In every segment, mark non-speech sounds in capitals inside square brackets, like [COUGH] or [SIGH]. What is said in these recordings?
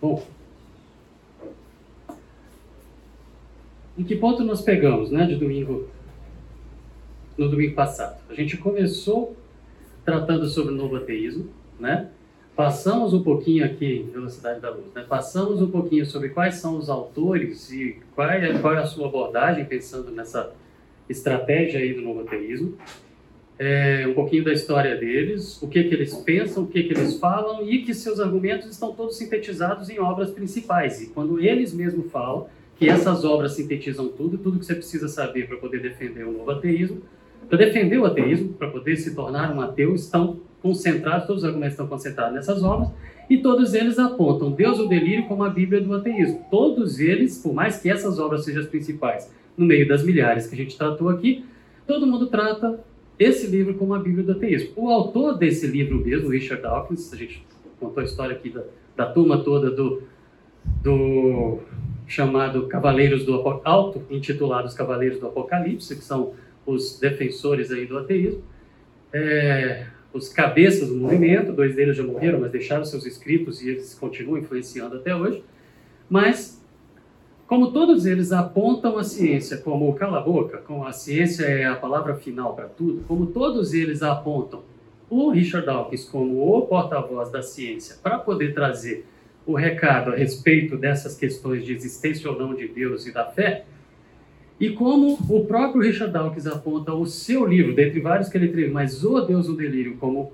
Bom, em que ponto nós pegamos, né, de domingo, no domingo passado? A gente começou tratando sobre o novo ateísmo, né? Passamos um pouquinho aqui, Velocidade da Luz, né? Passamos um pouquinho sobre quais são os autores e qual é, qual é a sua abordagem pensando nessa estratégia aí do novo ateísmo. É, um pouquinho da história deles, o que, que eles pensam, o que, que eles falam e que seus argumentos estão todos sintetizados em obras principais. E quando eles mesmos falam que essas obras sintetizam tudo, tudo que você precisa saber para poder defender o novo ateísmo, para defender o ateísmo, para poder se tornar um ateu, estão concentrados, todos os argumentos estão concentrados nessas obras, e todos eles apontam Deus o delírio como a Bíblia do ateísmo. Todos eles, por mais que essas obras sejam as principais, no meio das milhares que a gente tratou aqui, todo mundo trata esse livro como a Bíblia do ateísmo. O autor desse livro mesmo, Richard Dawkins, a gente contou a história aqui da, da turma toda do, do chamado Cavaleiros do Auto, intitulados Cavaleiros do Apocalipse, que são os defensores aí do ateísmo, é, os cabeças do movimento, dois deles já morreram, mas deixaram seus escritos e eles continuam influenciando até hoje. Mas, como todos eles apontam a ciência como cala a boca, como a ciência é a palavra final para tudo, como todos eles apontam o Richard Dawkins como o porta-voz da ciência para poder trazer o recado a respeito dessas questões de existência ou não de Deus e da fé, e como o próprio Richard Dawkins aponta o seu livro, dentre vários que ele teve, mas O Deus do Delírio, como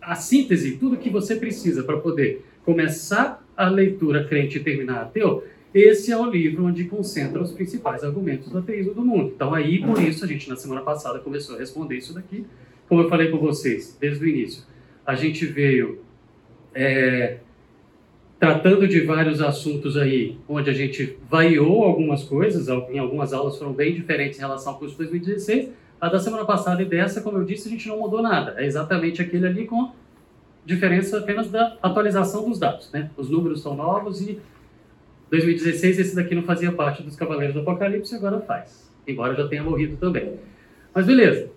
a síntese, tudo que você precisa para poder começar a leitura crente e terminar ateu, esse é o livro onde concentra os principais argumentos do ateísmo do mundo. Então aí, por isso, a gente na semana passada começou a responder isso daqui. Como eu falei com vocês desde o início, a gente veio é, tratando de vários assuntos aí, onde a gente variou algumas coisas, em algumas aulas foram bem diferentes em relação ao curso de 2016. A da semana passada e dessa, como eu disse, a gente não mudou nada. É exatamente aquele ali com diferença apenas da atualização dos dados. Né? Os números são novos e 2016 esse daqui não fazia parte dos Cavaleiros do Apocalipse, agora faz. Embora já tenha morrido também. Mas beleza.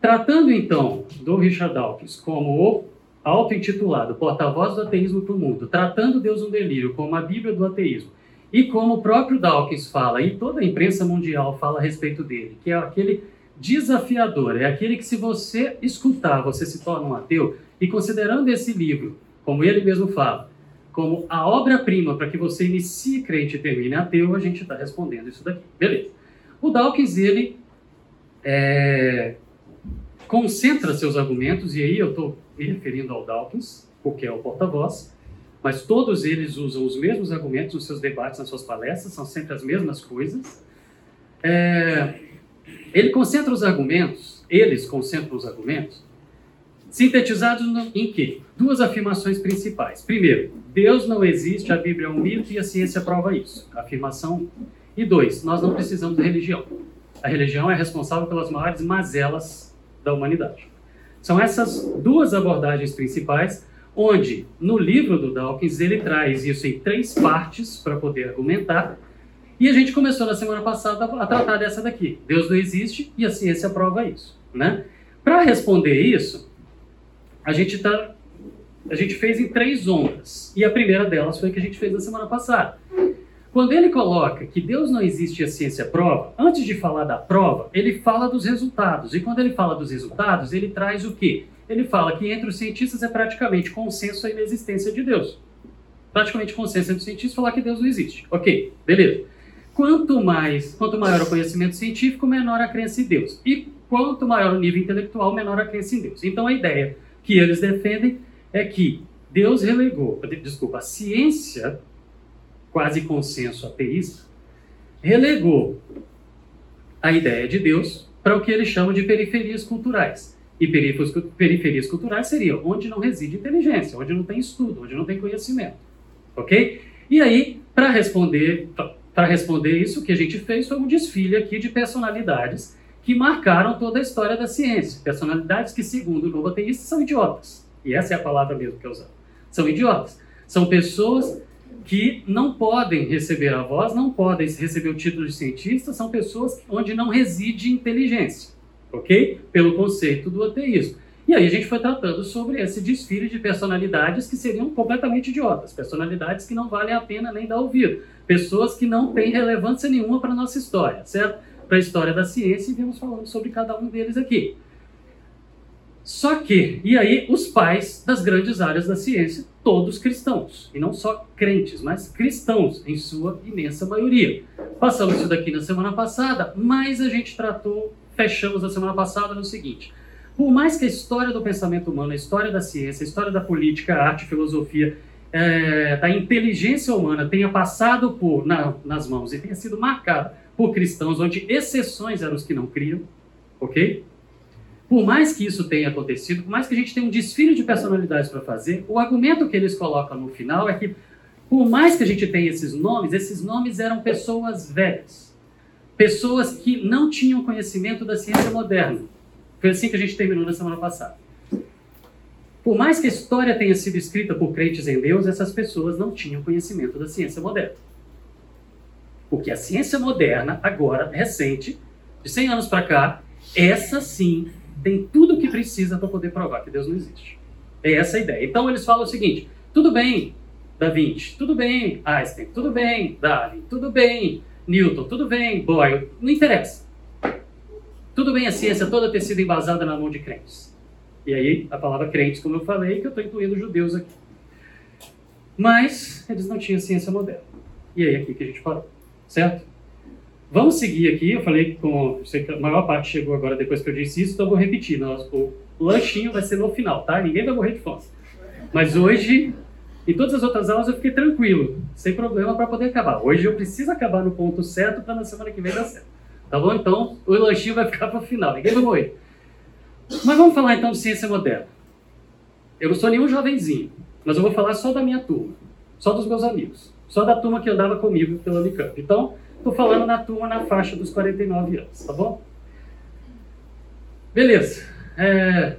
Tratando então do Richard Dawkins como o auto-intitulado Porta-Voz do Ateísmo para o Mundo, tratando Deus no delírio como a Bíblia do ateísmo, e como o próprio Dawkins fala, e toda a imprensa mundial fala a respeito dele, que é aquele desafiador, é aquele que se você escutar, você se torna um ateu, e considerando esse livro, como ele mesmo fala, como a obra-prima para que você inicie crente e termine ateu, a gente está respondendo isso daqui. Beleza. O Dawkins, ele é, concentra seus argumentos, e aí eu estou me referindo ao Dawkins, porque é o porta-voz, mas todos eles usam os mesmos argumentos nos seus debates, nas suas palestras, são sempre as mesmas coisas. É, ele concentra os argumentos, eles concentram os argumentos, sintetizados no, em quê? Duas afirmações principais. Primeiro, Deus não existe, a Bíblia é um mito e a ciência prova isso. Afirmação. E dois, nós não precisamos de religião. A religião é responsável pelas maiores mazelas da humanidade. São essas duas abordagens principais, onde no livro do Dawkins ele traz isso em três partes para poder argumentar. E a gente começou na semana passada a tratar dessa daqui. Deus não existe e a ciência prova isso, né? Para responder isso, a gente tá a gente fez em três ondas. E a primeira delas foi a que a gente fez na semana passada. Quando ele coloca que Deus não existe e a ciência prova, antes de falar da prova, ele fala dos resultados. E quando ele fala dos resultados, ele traz o quê? Ele fala que entre os cientistas é praticamente consenso a inexistência de Deus. Praticamente consenso entre os cientistas falar que Deus não existe. Ok, beleza. Quanto mais, quanto maior o conhecimento científico, menor a crença em Deus. E quanto maior o nível intelectual, menor a crença em Deus. Então a ideia que eles defendem é que Deus relegou, desculpa, a ciência quase consenso ateísta, relegou a ideia de Deus para o que eles chamam de periferias culturais. E periferias culturais seriam onde não reside inteligência, onde não tem estudo, onde não tem conhecimento. Ok? E aí, para responder, para responder isso, o que a gente fez foi um desfile aqui de personalidades que marcaram toda a história da ciência. Personalidades que, segundo o novo ateísta, são idiotas. E essa é a palavra mesmo que eu usava. São idiotas. São pessoas que não podem receber a voz, não podem receber o título de cientista, são pessoas onde não reside inteligência, ok? Pelo conceito do ateísmo. E aí a gente foi tratando sobre esse desfile de personalidades que seriam completamente idiotas, personalidades que não valem a pena nem dar ouvido, pessoas que não têm relevância nenhuma para a nossa história, certo? Para a história da ciência e vemos falando sobre cada um deles aqui. Só que, e aí os pais das grandes áreas da ciência, todos cristãos, e não só crentes, mas cristãos, em sua imensa maioria. Passamos isso daqui na semana passada, mas a gente tratou, fechamos a semana passada no seguinte: por mais que a história do pensamento humano, a história da ciência, a história da política, a arte, a filosofia, é, da inteligência humana tenha passado por na, nas mãos e tenha sido marcada por cristãos, onde exceções eram os que não criam, ok? Por mais que isso tenha acontecido, por mais que a gente tenha um desfile de personalidades para fazer, o argumento que eles colocam no final é que, por mais que a gente tenha esses nomes, esses nomes eram pessoas velhas, pessoas que não tinham conhecimento da ciência moderna. Foi assim que a gente terminou na semana passada. Por mais que a história tenha sido escrita por crentes em Deus, essas pessoas não tinham conhecimento da ciência moderna. Porque a ciência moderna, agora, recente, de 100 anos para cá, essa sim tem tudo o que precisa para poder provar que Deus não existe. É essa a ideia. Então eles falam o seguinte: tudo bem, Da Vinci, tudo bem, Einstein, tudo bem, Darwin, tudo bem, Newton, tudo bem, Boyle, não interessa. Tudo bem a ciência toda ter sido embasada na mão de crentes. E aí, a palavra crentes, como eu falei, que eu estou incluindo judeus aqui. Mas eles não tinham ciência moderna. E aí, aqui que a gente parou. Certo? Vamos seguir aqui. Eu falei com. Sei que a maior parte chegou agora depois que eu disse isso, então eu vou repetir. o lanchinho vai ser no final, tá? Ninguém vai morrer de fome. Mas hoje, em todas as outras aulas, eu fiquei tranquilo, sem problema para poder acabar. Hoje eu preciso acabar no ponto certo para na semana que vem dar certo. Tá bom? Então, o lanchinho vai ficar para o final. Ninguém vai morrer. Mas vamos falar então de ciência moderna. Eu não sou nenhum jovenzinho, mas eu vou falar só da minha turma, só dos meus amigos, só da turma que andava comigo pela Unicamp. Então, Estou falando na turma na faixa dos 49 anos, tá bom? Beleza. É,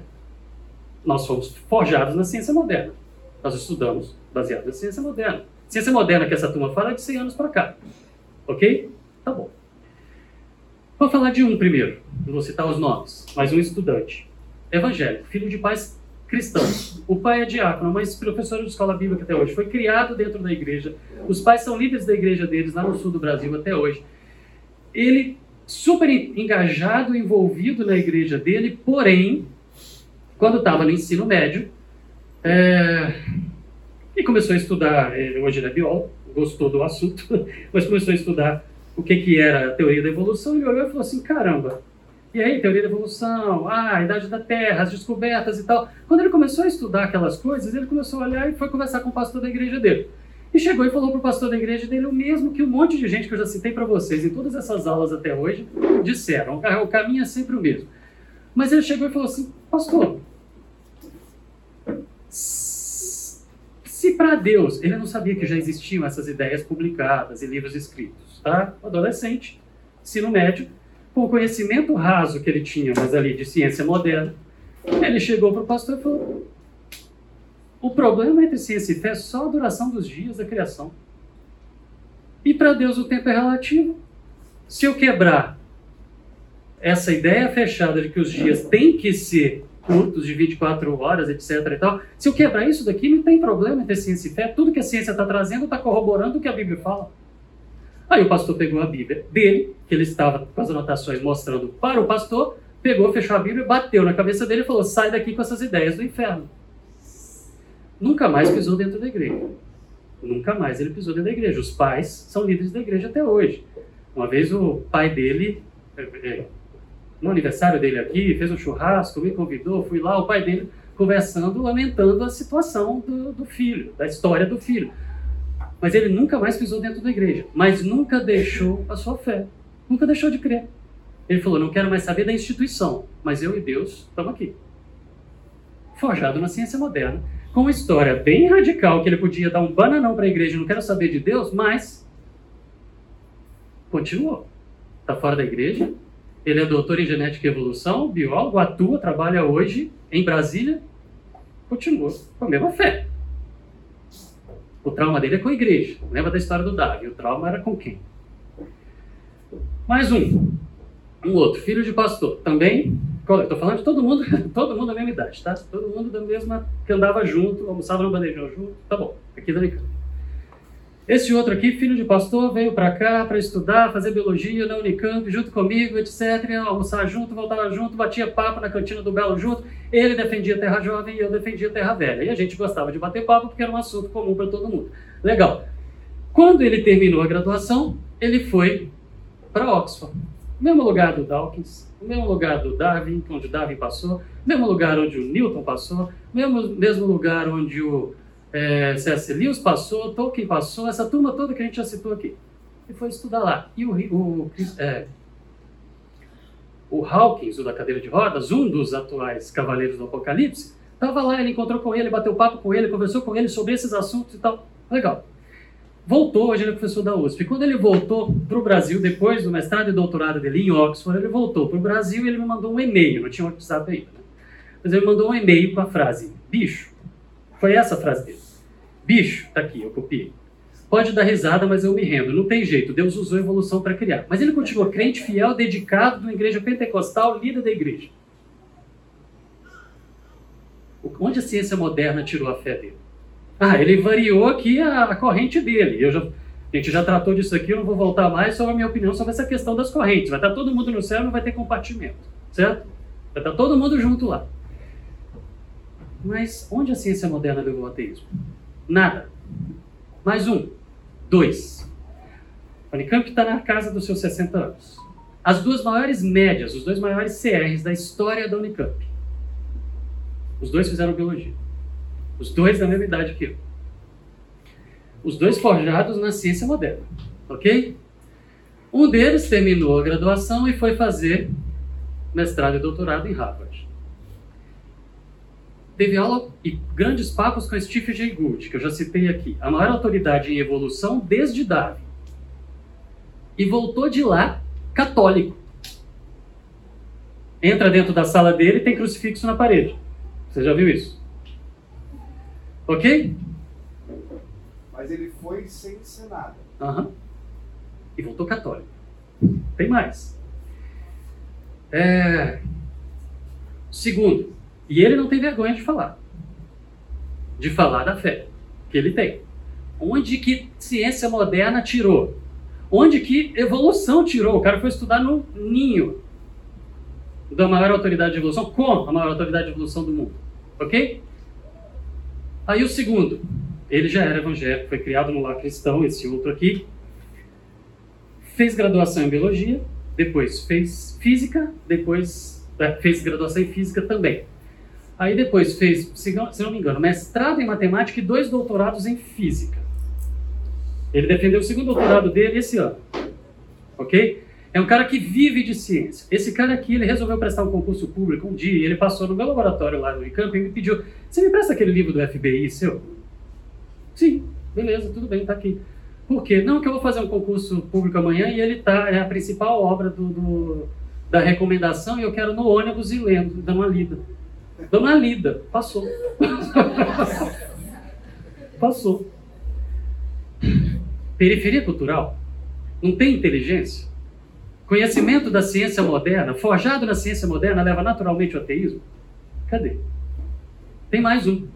nós fomos forjados na ciência moderna. Nós estudamos baseado na ciência moderna. Ciência moderna que essa turma fala é de 100 anos para cá. Ok? Tá bom. Vou falar de um primeiro. Não vou citar os nomes, mas um estudante. Evangélico, filho de pais cristãos. O pai é diácono, mas professor de escola bíblica até hoje. Foi criado dentro da igreja. Os pais são líderes da igreja deles lá no sul do Brasil até hoje. Ele super engajado, envolvido na igreja dele, porém, quando estava no ensino médio, é, e começou a estudar, é, hoje ele é biólogo, gostou do assunto, [LAUGHS] mas começou a estudar o que, que era a teoria da evolução, ele olhou e falou assim, caramba, e aí, teoria da evolução, ah, a idade da Terra, as descobertas e tal. Quando ele começou a estudar aquelas coisas, ele começou a olhar e foi conversar com o pastor da igreja dele. E chegou e falou para o pastor da igreja dele o mesmo que um monte de gente que eu já citei para vocês em todas essas aulas até hoje disseram. O caminho é sempre o mesmo. Mas ele chegou e falou assim: Pastor, se para Deus, ele não sabia que já existiam essas ideias publicadas em livros escritos, tá? Adolescente, ensino médio, com o conhecimento raso que ele tinha, mas ali de ciência moderna, ele chegou para o pastor e falou: o problema entre ciência e fé é só a duração dos dias da criação. E para Deus o tempo é relativo. Se eu quebrar essa ideia fechada de que os dias têm que ser curtos, de 24 horas, etc. e tal, se eu quebrar isso daqui, não tem problema entre ciência e fé. Tudo que a ciência está trazendo está corroborando o que a Bíblia fala. Aí o pastor pegou a Bíblia dele, que ele estava com as anotações mostrando para o pastor, pegou, fechou a Bíblia, bateu na cabeça dele e falou: sai daqui com essas ideias do inferno. Nunca mais pisou dentro da igreja. Nunca mais ele pisou dentro da igreja. Os pais são líderes da igreja até hoje. Uma vez o pai dele, é, é, no aniversário dele aqui, fez um churrasco, me convidou, fui lá, o pai dele conversando, lamentando a situação do, do filho, da história do filho. Mas ele nunca mais pisou dentro da igreja, mas nunca deixou a sua fé, nunca deixou de crer. Ele falou: Não quero mais saber da instituição, mas eu e Deus estamos aqui. Forjado na ciência moderna, com uma história bem radical, que ele podia dar um bananão para a igreja, não quero saber de Deus, mas continuou. Está fora da igreja, ele é doutor em genética e evolução, biólogo, atua, trabalha hoje em Brasília, continua com a mesma fé. O trauma dele é com a igreja. Lembra da história do Davi? O trauma era com quem? Mais um. Um outro, filho de pastor. Também Estou falando de todo mundo, [LAUGHS] todo mundo da mesma idade, tá? Todo mundo da mesma, que andava junto, almoçava no bandejão junto, tá bom, aqui da Unicamp. Esse outro aqui, filho de pastor, veio para cá para estudar, fazer biologia na Unicamp, junto comigo, etc. Almoçar junto, voltava junto, batia papo na cantina do Belo junto. Ele defendia Terra Jovem e eu defendia Terra Velha. E a gente gostava de bater papo porque era um assunto comum para todo mundo. Legal. Quando ele terminou a graduação, ele foi para Oxford. Mesmo lugar do Dawkins, mesmo lugar do Darwin, onde Darwin passou, mesmo lugar onde o Newton passou, mesmo, mesmo lugar onde o é, C.S. Lewis passou, Tolkien passou, essa turma toda que a gente já citou aqui. E foi estudar lá. E o, o, é, o Hawkins, o da cadeira de rodas, um dos atuais cavaleiros do Apocalipse, estava lá, ele encontrou com ele, bateu papo com ele, conversou com ele sobre esses assuntos e tal. Legal voltou, hoje ele é professor da USP. Quando ele voltou para o Brasil, depois do mestrado e doutorado dele em Oxford, ele voltou para o Brasil e ele me mandou um e-mail, não tinha WhatsApp ainda, né? mas ele mandou um e-mail com a frase, bicho, foi essa a frase dele, bicho, tá aqui, eu copiei. Pode dar risada, mas eu me rendo. Não tem jeito, Deus usou a evolução para criar. Mas ele continuou crente, fiel, dedicado, de uma igreja pentecostal, líder da igreja. Onde a ciência moderna tirou a fé dele? Ah, ele variou aqui a, a corrente dele. Eu já, a gente já tratou disso aqui, eu não vou voltar mais, só a minha opinião sobre essa questão das correntes. Vai estar todo mundo no céu, não vai ter compartimento, certo? Vai estar todo mundo junto lá. Mas onde a ciência moderna levou o ateísmo? Nada. Mais um. Dois. A Unicamp está na casa dos seus 60 anos. As duas maiores médias, os dois maiores CRs da história da Unicamp. Os dois fizeram biologia. Os dois da mesma idade que eu. Os dois forjados na ciência moderna. Ok? Um deles terminou a graduação e foi fazer mestrado e doutorado em Harvard. Teve aula e grandes papos com Stephen Jay Gould, que eu já citei aqui, a maior autoridade em evolução desde Darwin. E voltou de lá católico. Entra dentro da sala dele e tem crucifixo na parede. Você já viu isso? Ok? Mas ele foi sem ser nada. Uhum. E voltou católico. Tem mais. É... Segundo, e ele não tem vergonha de falar. De falar da fé que ele tem. Onde que ciência moderna tirou? Onde que evolução tirou? O cara foi estudar no ninho da maior autoridade de evolução, com a maior autoridade de evolução do mundo. Ok? Aí o segundo, ele já era evangélico, foi criado no lar cristão, esse outro aqui. Fez graduação em biologia, depois fez física, depois é, fez graduação em física também. Aí depois fez, se não me engano, mestrado em matemática e dois doutorados em física. Ele defendeu o segundo doutorado dele esse ano. Ok? É um cara que vive de ciência. Esse cara aqui, ele resolveu prestar um concurso público um dia, ele passou no meu laboratório lá no Unicamp e me pediu, você me presta aquele livro do FBI seu? Sim, beleza, tudo bem, tá aqui. Por quê? Não, que eu vou fazer um concurso público amanhã e ele tá, é a principal obra do, do da recomendação e eu quero no ônibus ir lendo, dando uma lida. Uma lida. Passou. Passou. Periferia cultural? Não tem inteligência? Conhecimento da ciência moderna, forjado na ciência moderna, leva naturalmente ao ateísmo? Cadê? Tem mais um.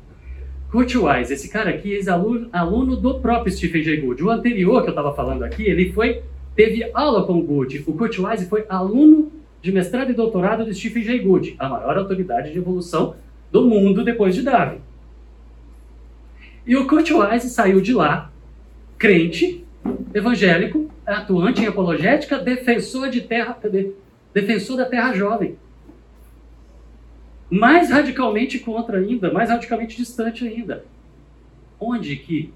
Kurt Wise, esse cara aqui, ex-aluno aluno do próprio Stephen Jay Gould. O anterior que eu estava falando aqui, ele foi teve aula com o Gould. O Kurt Wise foi aluno de mestrado e doutorado de Stephen Jay Gould, a maior autoridade de evolução do mundo depois de Darwin. E o Kurt Wise saiu de lá, crente, evangélico, atuante em apologética, defensor de terra, defensor da terra jovem. Mais radicalmente contra ainda, mais radicalmente distante ainda. Onde que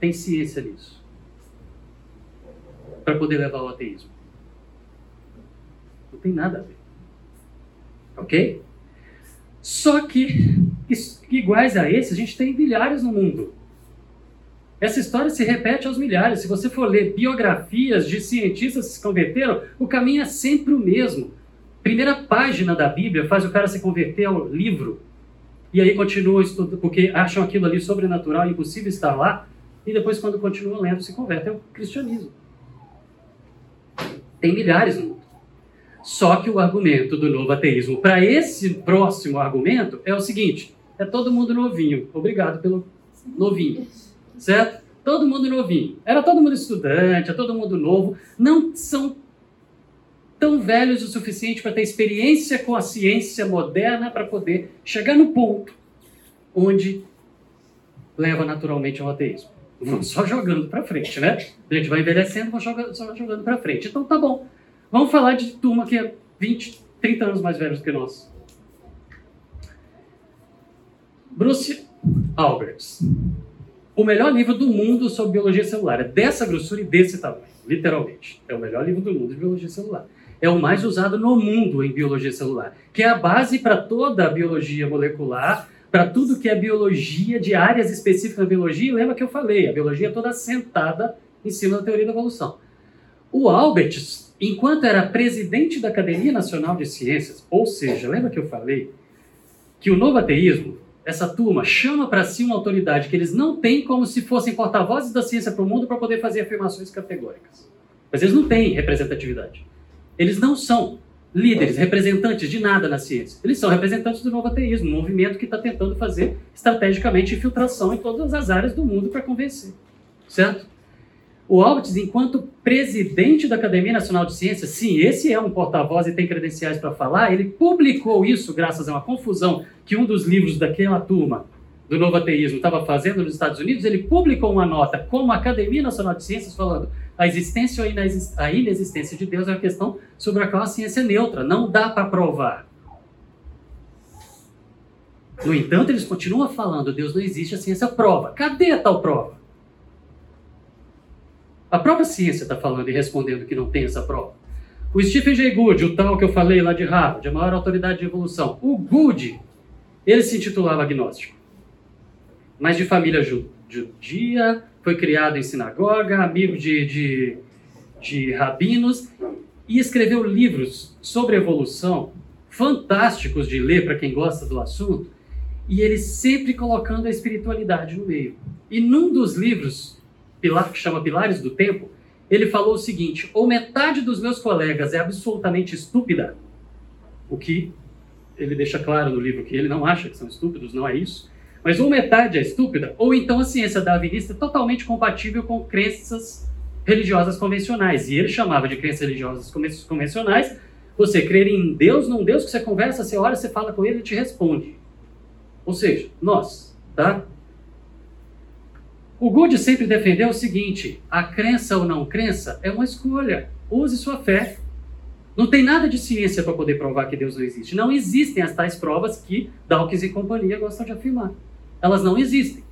tem ciência nisso? Para poder levar ao ateísmo. Não tem nada a ver. Ok? Só que, iguais a esse, a gente tem milhares no mundo. Essa história se repete aos milhares. Se você for ler biografias de cientistas que se converteram, o caminho é sempre o mesmo. Primeira página da Bíblia faz o cara se converter ao livro. E aí continua estudando, porque acham aquilo ali sobrenatural, impossível estar lá. E depois, quando continuam lendo, se convertem ao cristianismo. Tem milhares no mundo. Só que o argumento do novo ateísmo para esse próximo argumento é o seguinte: é todo mundo novinho. Obrigado pelo novinho. Certo? Todo mundo novinho. Era todo mundo estudante, é todo mundo novo. Não são tão velhos o suficiente para ter experiência com a ciência moderna para poder chegar no ponto onde leva naturalmente ao ateísmo. Vamos só jogando para frente, né? A gente vai envelhecendo, vamos só jogando para frente. Então tá bom. Vamos falar de turma que é 20, 30 anos mais velhos que nós. Bruce Alberts. O melhor livro do mundo sobre biologia celular. É dessa grossura e desse tamanho, literalmente. É o melhor livro do mundo de biologia celular. É o mais usado no mundo em biologia celular, que é a base para toda a biologia molecular, para tudo que é biologia, de áreas específicas da biologia. E lembra que eu falei, a biologia é toda sentada em cima da teoria da evolução. O Alberts, enquanto era presidente da Academia Nacional de Ciências, ou seja, lembra que eu falei que o novo ateísmo, essa turma, chama para si uma autoridade que eles não têm como se fossem porta-vozes da ciência para o mundo para poder fazer afirmações categóricas. Mas eles não têm representatividade. Eles não são líderes, representantes de nada na ciência. Eles são representantes do novo ateísmo, um movimento que está tentando fazer estrategicamente infiltração em todas as áreas do mundo para convencer. Certo? O Alberts, enquanto presidente da Academia Nacional de Ciências, sim, esse é um porta-voz e tem credenciais para falar, ele publicou isso graças a uma confusão que um dos livros daquela turma do novo ateísmo estava fazendo nos Estados Unidos, ele publicou uma nota como Academia Nacional de Ciências falando a existência ou a inexistência de Deus é uma questão sobre a qual a ciência é neutra, não dá para provar. No entanto, eles continuam falando, Deus não existe, a ciência prova. Cadê a tal prova? A própria ciência está falando e respondendo que não tem essa prova. O Stephen Jay Gould, o tal que eu falei lá de Harvard, a maior autoridade de evolução, o Gould, ele se intitulava agnóstico. Mas de família judia, foi criado em sinagoga, amigo de, de, de rabinos, e escreveu livros sobre evolução, fantásticos de ler para quem gosta do assunto, e ele sempre colocando a espiritualidade no meio. E num dos livros pilar que chama Pilares do Tempo, ele falou o seguinte: ou metade dos meus colegas é absolutamente estúpida, o que ele deixa claro no livro que ele não acha que são estúpidos, não é isso. Mas ou metade é estúpida, ou então a ciência darwinista é totalmente compatível com crenças religiosas convencionais. E ele chamava de crenças religiosas convencionais você crer em Deus, num Deus que você conversa, você ora, você fala com ele, ele te responde. Ou seja, nós, tá? O Good sempre defendeu o seguinte: a crença ou não crença é uma escolha. Use sua fé. Não tem nada de ciência para poder provar que Deus não existe. Não existem as tais provas que Dawkins e companhia gostam de afirmar. Elas não existem.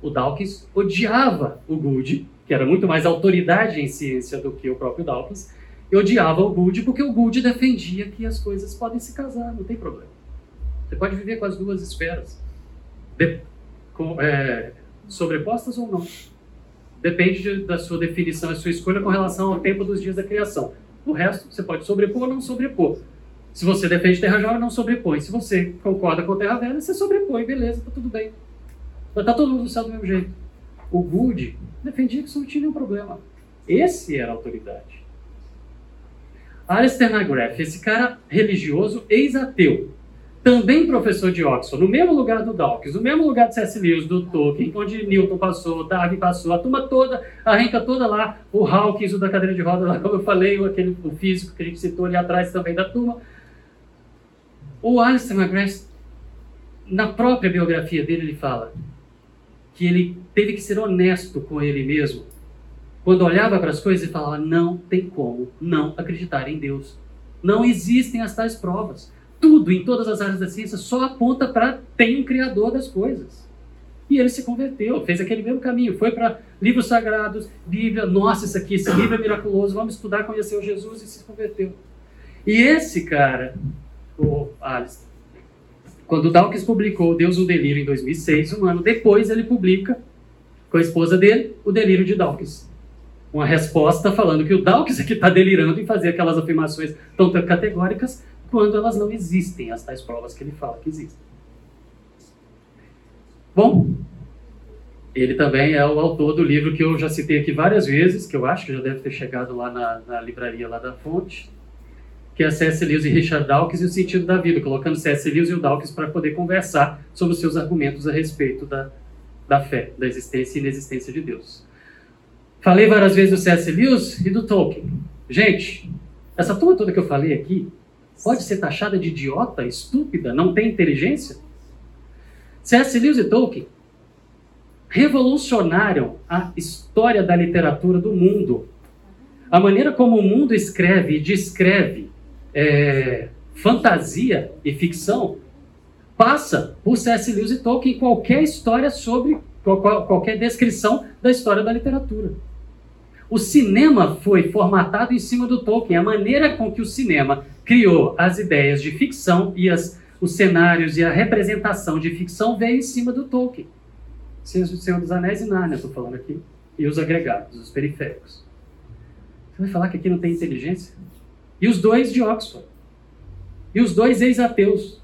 O Dawkins odiava o Good, que era muito mais autoridade em ciência do que o próprio Dawkins, e odiava o Good porque o Good defendia que as coisas podem se casar, não tem problema. Você pode viver com as duas esferas. De, com, é, sobrepostas ou não. Depende de, da sua definição e sua escolha com relação ao tempo dos dias da criação. O resto, você pode sobrepor ou não sobrepor. Se você defende terra jovem, não sobrepõe. Se você concorda com terra velha, você sobrepõe, beleza, tá tudo bem. Estar tá todo mundo no céu do mesmo jeito. O Good defendia que isso não tinha nenhum problema. Esse era a autoridade. Alistair McGrath, esse cara religioso ex-ateu, também professor de Oxford, no mesmo lugar do Dawkins, no mesmo lugar de C.S. Lewis, do Tolkien, onde Newton passou, Darwin passou, a turma toda, a renca toda lá, o Hawkins, o da cadeira de roda, [LAUGHS] lá, como eu falei, aquele, o físico que a gente citou ali atrás também da turma. O Alistair McGrath, na própria biografia dele, ele fala que ele teve que ser honesto com ele mesmo, quando olhava para as coisas e falava, não tem como não acreditar em Deus. Não existem as tais provas tudo em todas as áreas da ciência só aponta para tem um criador das coisas. E ele se converteu, fez aquele mesmo caminho, foi para livros sagrados, Bíblia, nossa, isso aqui, esse livro é miraculoso, vamos estudar, conhecer o Jesus e se converteu. E esse cara, o Alice, quando Dawkins publicou Deus o Delírio em 2006, um ano depois ele publica com a esposa dele o Delírio de Dawkins. Uma resposta falando que o Dawkins é que está delirando em fazer aquelas afirmações tão categóricas quando elas não existem, as tais provas que ele fala que existem. Bom, ele também é o autor do livro que eu já citei aqui várias vezes, que eu acho que já deve ter chegado lá na, na livraria lá da fonte, que é C.S. Lewis e Richard Dawkins e o sentido da vida, colocando C.S. Lewis e o Dawkins para poder conversar sobre os seus argumentos a respeito da, da fé, da existência e inexistência de Deus. Falei várias vezes do C.S. Lewis e do Tolkien. Gente, essa turma toda que eu falei aqui pode ser taxada de idiota, estúpida, não tem inteligência? C.S. Lewis e Tolkien revolucionaram a história da literatura do mundo. A maneira como o mundo escreve e descreve é, fantasia e ficção passa por C.S. Lewis e Tolkien qualquer história sobre qualquer descrição da história da literatura. O cinema foi formatado em cima do Tolkien. A maneira com que o cinema criou as ideias de ficção e as, os cenários e a representação de ficção veio em cima do Tolkien. Senhor dos Anéis e Nárnia, estou falando aqui. E os agregados, os periféricos. Você vai falar que aqui não tem inteligência? E os dois de Oxford. E os dois ex-ateus.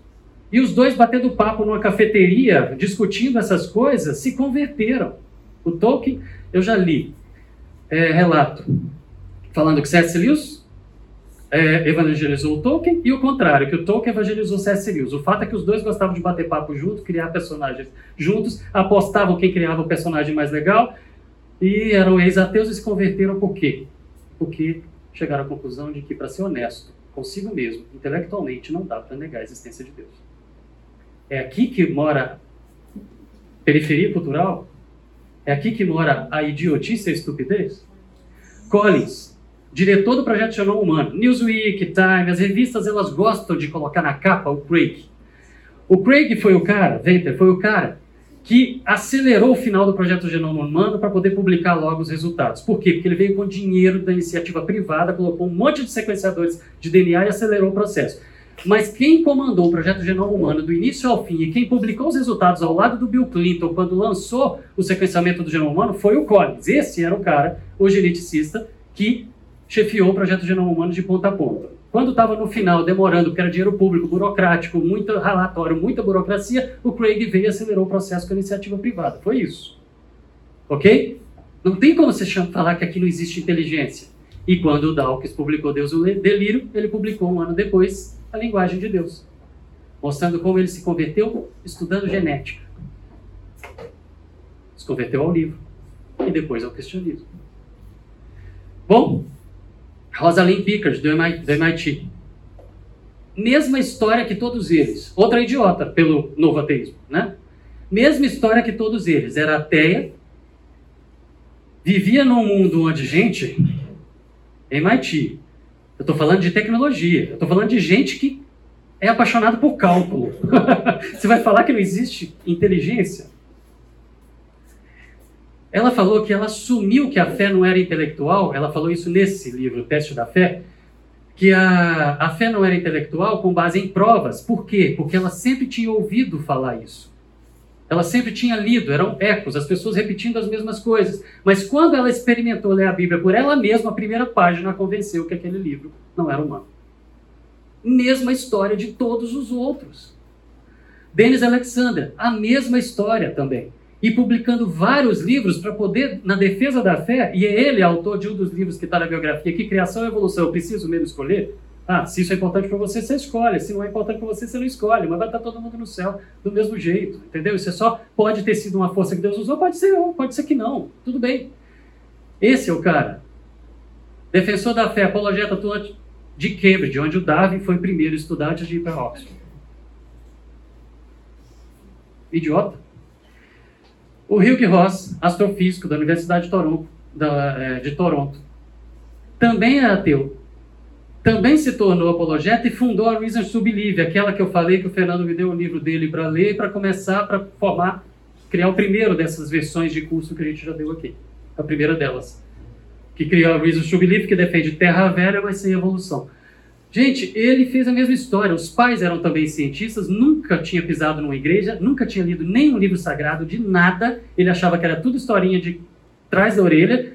E os dois batendo papo numa cafeteria, discutindo essas coisas, se converteram. O Tolkien, eu já li é, relato falando que C.S. Lewis é, evangelizou o Tolkien e o contrário, que o Tolkien evangelizou C.S. Lewis. O fato é que os dois gostavam de bater papo junto, criar personagens juntos, apostavam quem criava o personagem mais legal e eram ex-ateus e se converteram por quê? Porque chegaram à conclusão de que, para ser honesto consigo mesmo, intelectualmente, não dá para negar a existência de Deus. É aqui que mora periferia cultural é aqui que mora a idiotice e a estupidez? Collins, diretor do projeto Genoma Humano, Newsweek, Time, as revistas elas gostam de colocar na capa o Craig. O Craig foi o cara, Venter, foi o cara que acelerou o final do projeto Genoma Humano para poder publicar logo os resultados. Por quê? Porque ele veio com dinheiro da iniciativa privada, colocou um monte de sequenciadores de DNA e acelerou o processo. Mas quem comandou o projeto Genoma Humano do início ao fim e quem publicou os resultados ao lado do Bill Clinton quando lançou o sequenciamento do genoma humano foi o Collins. Esse era o cara, o geneticista, que chefiou o projeto Genoma Humano de ponta a ponta. Quando estava no final, demorando, porque era dinheiro público, burocrático, muito relatório, muita burocracia, o Craig veio e acelerou o processo com a iniciativa privada. Foi isso. Ok? Não tem como você falar que aqui não existe inteligência. E quando o Dawkins publicou Deus o Delírio, ele publicou um ano depois a linguagem de Deus, mostrando como ele se converteu estudando genética. Se converteu ao livro e depois ao cristianismo. Bom, Rosalind Pickard, do MIT. Mesma história que todos eles. Outra idiota pelo novo ateísmo, né? Mesma história que todos eles. Era ateia, vivia num mundo onde gente, MIT, eu estou falando de tecnologia. Eu estou falando de gente que é apaixonado por cálculo. [LAUGHS] Você vai falar que não existe inteligência? Ela falou que ela assumiu que a fé não era intelectual. Ela falou isso nesse livro, Teste da Fé. Que a, a fé não era intelectual com base em provas. Por quê? Porque ela sempre tinha ouvido falar isso. Ela sempre tinha lido, eram ecos, as pessoas repetindo as mesmas coisas. Mas quando ela experimentou ler a Bíblia por ela mesma, a primeira página convenceu que aquele livro não era humano. Mesma história de todos os outros. Denis Alexander, a mesma história também. E publicando vários livros para poder, na defesa da fé, e é ele autor de um dos livros que está na biografia, que Criação e Evolução, eu preciso mesmo escolher, ah, se isso é importante para você, você escolhe. Se não é importante para você, você não escolhe. Mas vai estar todo mundo no céu do mesmo jeito, entendeu? Isso é só pode ter sido uma força que Deus usou, pode ser, pode ser que não. Tudo bem. Esse é o cara. Defensor da fé, apologeta de Cambridge, onde o Darwin foi primeiro estudante de ir para Oxford. Idiota. O Hugh Ross, astrofísico da Universidade de Toronto, da, é, de Toronto, também é ateu também se tornou apologeta e fundou a Reason to Believe, aquela que eu falei que o Fernando me deu o livro dele para ler, para começar, para formar, criar o primeiro dessas versões de curso que a gente já deu aqui. A primeira delas. Que criou a Reason to Believe, que defende terra velha, mas sem evolução. Gente, ele fez a mesma história. Os pais eram também cientistas, nunca tinha pisado numa igreja, nunca tinha lido nenhum livro sagrado, de nada. Ele achava que era tudo historinha de trás da orelha.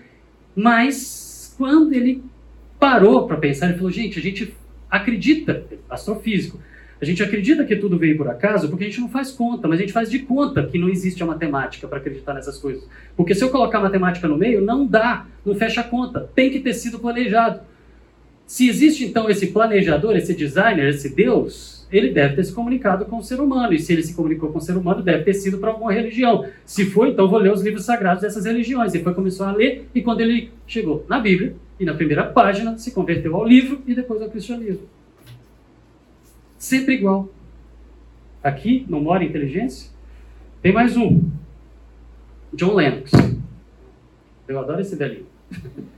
Mas quando ele parou para pensar e falou: gente, a gente acredita, astrofísico, a gente acredita que tudo veio por acaso porque a gente não faz conta, mas a gente faz de conta que não existe a matemática para acreditar nessas coisas. Porque se eu colocar matemática no meio, não dá, não fecha a conta, tem que ter sido planejado. Se existe então esse planejador, esse designer, esse Deus, ele deve ter se comunicado com o ser humano. E se ele se comunicou com o ser humano, deve ter sido para alguma religião. Se foi, então vou ler os livros sagrados dessas religiões. E foi começou a ler, e quando ele chegou na Bíblia, e na primeira página, se converteu ao livro e depois ao cristianismo. Sempre igual. Aqui não mora inteligência? Tem mais um. John Lennox. Eu adoro esse velhinho. [LAUGHS]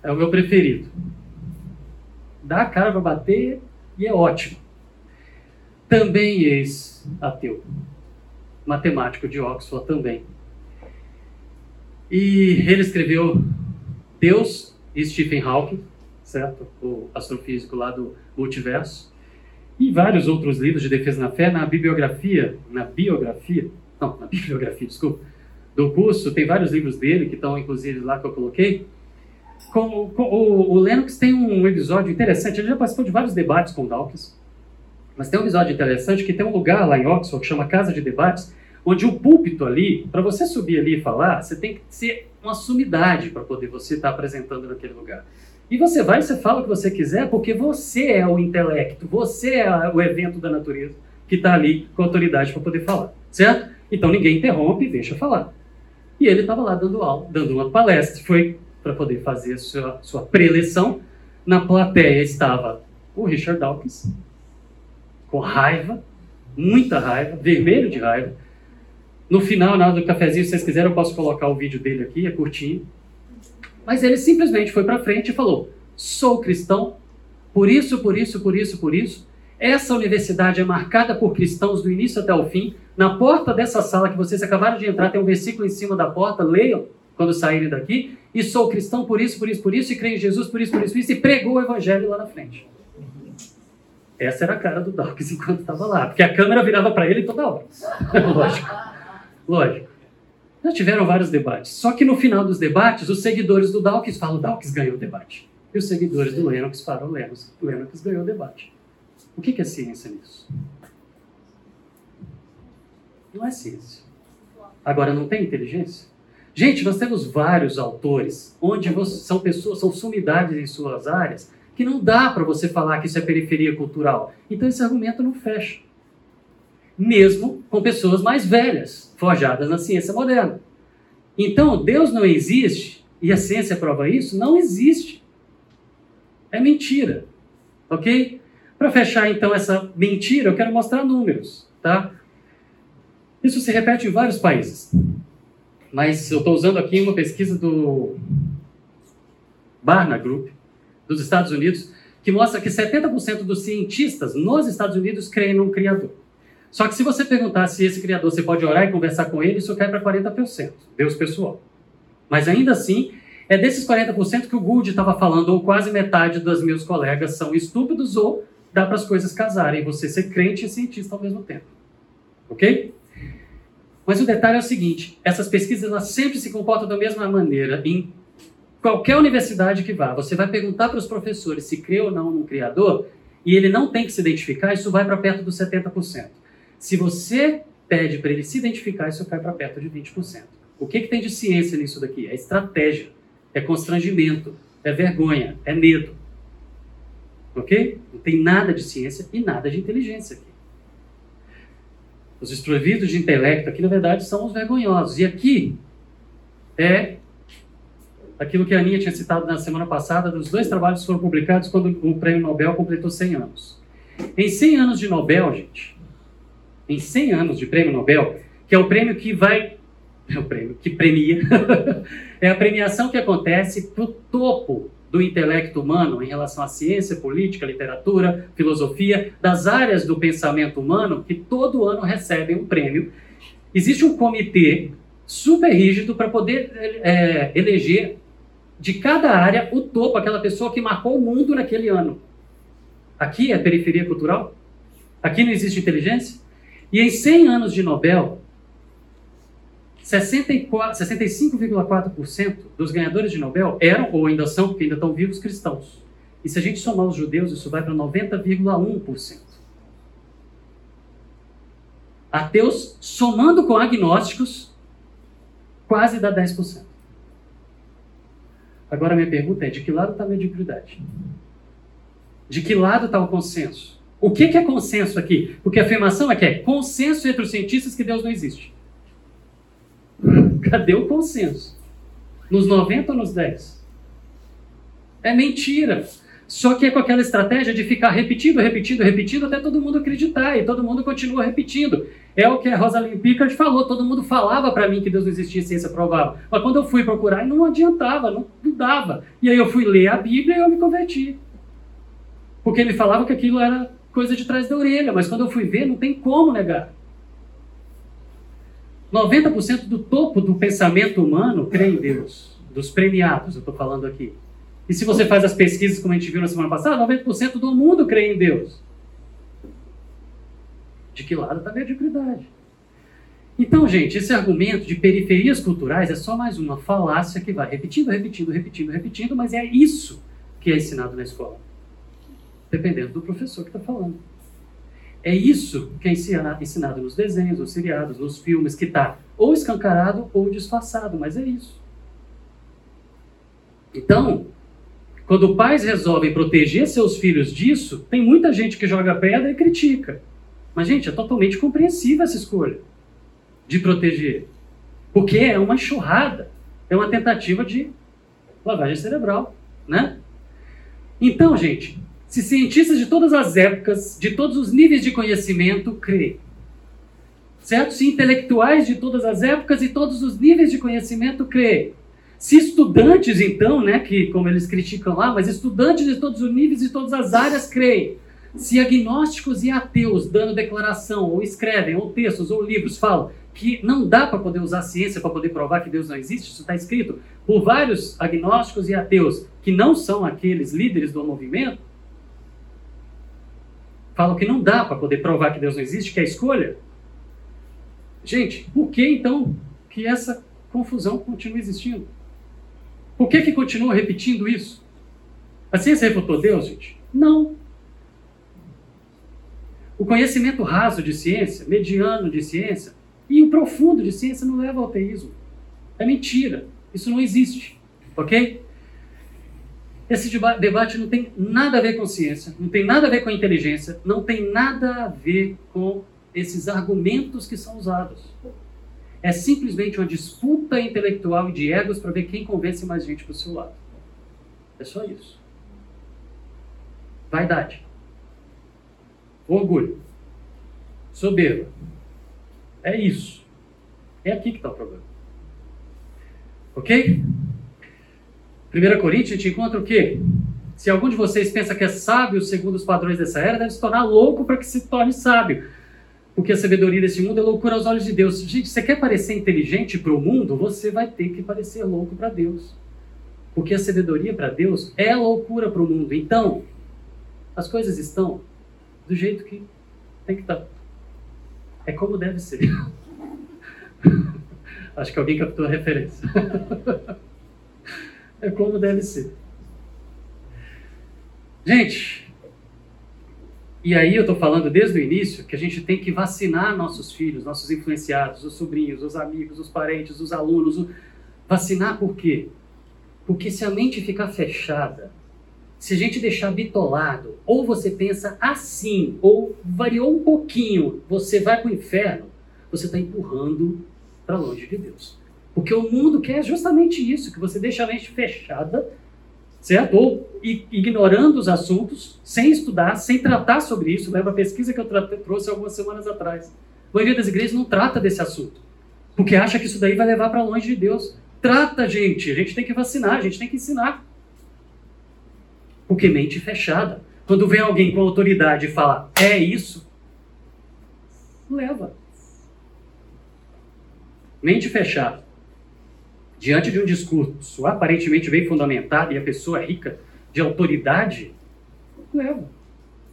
É o meu preferido. Dá a cara para bater e é ótimo. Também ex-ateu. Matemático de Oxford também. E ele escreveu Deus e Stephen Hawking, certo? O astrofísico lá do multiverso. E vários outros livros de defesa na fé, na bibliografia, na biografia, não, na bibliografia, desculpa, do curso, tem vários livros dele, que estão inclusive lá que eu coloquei. Como, com, o, o Lennox tem um episódio interessante, ele já participou de vários debates com Dawkins, mas tem um episódio interessante que tem um lugar lá em Oxford que chama Casa de Debates, onde o púlpito ali, para você subir ali e falar, você tem que ser uma sumidade para poder você estar tá apresentando naquele lugar. E você vai e você fala o que você quiser, porque você é o intelecto, você é o evento da natureza que está ali com autoridade para poder falar, certo? Então ninguém interrompe deixa falar. E ele estava lá dando aula, dando uma palestra, foi para poder fazer a sua, sua preleção. Na plateia estava o Richard Dawkins, com raiva, muita raiva, vermelho de raiva. No final, na hora do cafezinho, se vocês quiserem, eu posso colocar o vídeo dele aqui, é curtinho. Mas ele simplesmente foi para frente e falou: sou cristão, por isso, por isso, por isso, por isso. Essa universidade é marcada por cristãos do início até o fim. Na porta dessa sala que vocês acabaram de entrar, tem um versículo em cima da porta, leiam quando saírem daqui. E sou cristão por isso, por isso, por isso, e creio em Jesus por isso, por isso, por isso, e pregou o evangelho lá na frente. Essa era a cara do Dawkins [LAUGHS] enquanto estava lá, porque a câmera virava para ele toda hora. [LAUGHS] Lógico. Lógico. Já tiveram vários debates. Só que no final dos debates, os seguidores do Dawkins falam: Dawkins ganhou o debate. E os seguidores do Lennox falam: Lennox, Lennox ganhou o debate. O que é ciência nisso? Não é ciência. Agora, não tem inteligência? Gente, nós temos vários autores onde são pessoas, são sumidades em suas áreas, que não dá para você falar que isso é periferia cultural. Então esse argumento não fecha mesmo com pessoas mais velhas, forjadas na ciência moderna. Então, Deus não existe, e a ciência prova isso, não existe. É mentira. Ok? Para fechar então essa mentira, eu quero mostrar números, tá? Isso se repete em vários países. Mas eu estou usando aqui uma pesquisa do Barna Group, dos Estados Unidos, que mostra que 70% dos cientistas nos Estados Unidos creem num criador. Só que se você perguntar se esse criador você pode orar e conversar com ele, isso cai para 40%, Deus pessoal. Mas ainda assim, é desses 40% que o Gould estava falando, ou quase metade dos meus colegas são estúpidos, ou dá para as coisas casarem, você ser crente e cientista ao mesmo tempo. Ok? Mas o detalhe é o seguinte: essas pesquisas elas sempre se comportam da mesma maneira em qualquer universidade que vá. Você vai perguntar para os professores se crê ou não num criador, e ele não tem que se identificar, isso vai para perto dos 70%. Se você pede para ele se identificar, isso cai para perto de 20%. O que, que tem de ciência nisso daqui? É estratégia, é constrangimento, é vergonha, é medo. Ok? Não tem nada de ciência e nada de inteligência aqui. Os desprovidos de intelecto aqui, na verdade, são os vergonhosos. E aqui é aquilo que a Aninha tinha citado na semana passada, dos dois trabalhos que foram publicados quando o prêmio Nobel completou 100 anos. Em 100 anos de Nobel, gente, em 100 anos de prêmio Nobel, que é o prêmio que vai. É o prêmio que premia. [LAUGHS] é a premiação que acontece para o topo do intelecto humano em relação à ciência, política, literatura, filosofia, das áreas do pensamento humano, que todo ano recebem um prêmio. Existe um comitê super rígido para poder é, eleger de cada área o topo, aquela pessoa que marcou o mundo naquele ano. Aqui é periferia cultural? Aqui não existe inteligência? E em 100 anos de Nobel, 65,4% dos ganhadores de Nobel eram, ou ainda são, porque ainda estão vivos, cristãos. E se a gente somar os judeus, isso vai para 90,1%. Ateus, somando com agnósticos, quase dá 10%. Agora, minha pergunta é: de que lado está a mediocridade? De que lado está o consenso? O que, que é consenso aqui? Porque a afirmação é que é consenso entre os cientistas que Deus não existe. Cadê o consenso? Nos 90 ou nos 10? É mentira. Só que é com aquela estratégia de ficar repetindo, repetindo, repetindo até todo mundo acreditar e todo mundo continua repetindo. É o que a Rosalind Pickard falou, todo mundo falava para mim que Deus não existia ciência provável. Mas quando eu fui procurar, não adiantava, não, não dava. E aí eu fui ler a Bíblia e eu me converti. Porque me falava que aquilo era coisa de trás da orelha, mas quando eu fui ver, não tem como negar. 90% do topo do pensamento humano crê em Deus. Dos premiados, eu estou falando aqui. E se você faz as pesquisas, como a gente viu na semana passada, 90% do mundo crê em Deus. De que lado está a mediocridade? Então, gente, esse argumento de periferias culturais é só mais uma falácia que vai repetindo, repetindo, repetindo, repetindo, mas é isso que é ensinado na escola. Dependendo do professor que está falando. É isso que é ensinado nos desenhos, nos seriados, nos filmes, que está ou escancarado ou disfarçado, mas é isso. Então, quando pais resolvem proteger seus filhos disso, tem muita gente que joga pedra e critica. Mas, gente, é totalmente compreensível essa escolha de proteger. Porque é uma enxurrada, é uma tentativa de lavagem cerebral, né? Então, gente, se cientistas de todas as épocas, de todos os níveis de conhecimento, creem, certo? Se intelectuais de todas as épocas e todos os níveis de conhecimento creem, se estudantes, então, né, que como eles criticam lá, mas estudantes de todos os níveis e todas as áreas creem, se agnósticos e ateus dando declaração, ou escrevem, ou textos, ou livros, falam que não dá para poder usar a ciência para poder provar que Deus não existe, isso está escrito por vários agnósticos e ateus que não são aqueles líderes do movimento, falam que não dá para poder provar que Deus não existe, que é a escolha. Gente, por que então que essa confusão continua existindo? Por que, que continua repetindo isso? A ciência refutou Deus, gente? Não. O conhecimento raso de ciência, mediano de ciência e o profundo de ciência não leva ao teísmo. É mentira. Isso não existe. Ok? Esse debate não tem nada a ver com ciência, não tem nada a ver com inteligência, não tem nada a ver com esses argumentos que são usados. É simplesmente uma disputa intelectual e de egos para ver quem convence mais gente para o seu lado. É só isso. Vaidade. Orgulho. Soberba. É isso. É aqui que está o problema. Ok? 1 Coríntios, a gente encontra o quê? Se algum de vocês pensa que é sábio segundo os padrões dessa era, deve se tornar louco para que se torne sábio. Porque a sabedoria desse mundo é loucura aos olhos de Deus. Gente, você quer parecer inteligente para o mundo? Você vai ter que parecer louco para Deus. Porque a sabedoria para Deus é loucura para o mundo. Então, as coisas estão do jeito que tem que estar. É como deve ser. [LAUGHS] Acho que alguém captou a referência. [LAUGHS] é como deve ser. Gente, e aí eu estou falando desde o início que a gente tem que vacinar nossos filhos, nossos influenciados, os sobrinhos, os amigos, os parentes, os alunos. O... Vacinar por quê? Porque se a mente ficar fechada, se a gente deixar bitolado, ou você pensa assim, ou variou um pouquinho, você vai para o inferno, você está empurrando para longe de Deus. Porque o mundo quer justamente isso, que você deixe a mente fechada, certo? Ou ignorando os assuntos, sem estudar, sem tratar sobre isso. Leva a pesquisa que eu trouxe algumas semanas atrás. A maioria das igrejas não trata desse assunto, porque acha que isso daí vai levar para longe de Deus. Trata, gente. A gente tem que vacinar, a gente tem que ensinar. Porque mente fechada. Quando vem alguém com autoridade e fala, é isso, leva. Mente fechada diante de um discurso aparentemente bem fundamentado e a pessoa é rica de autoridade, leva,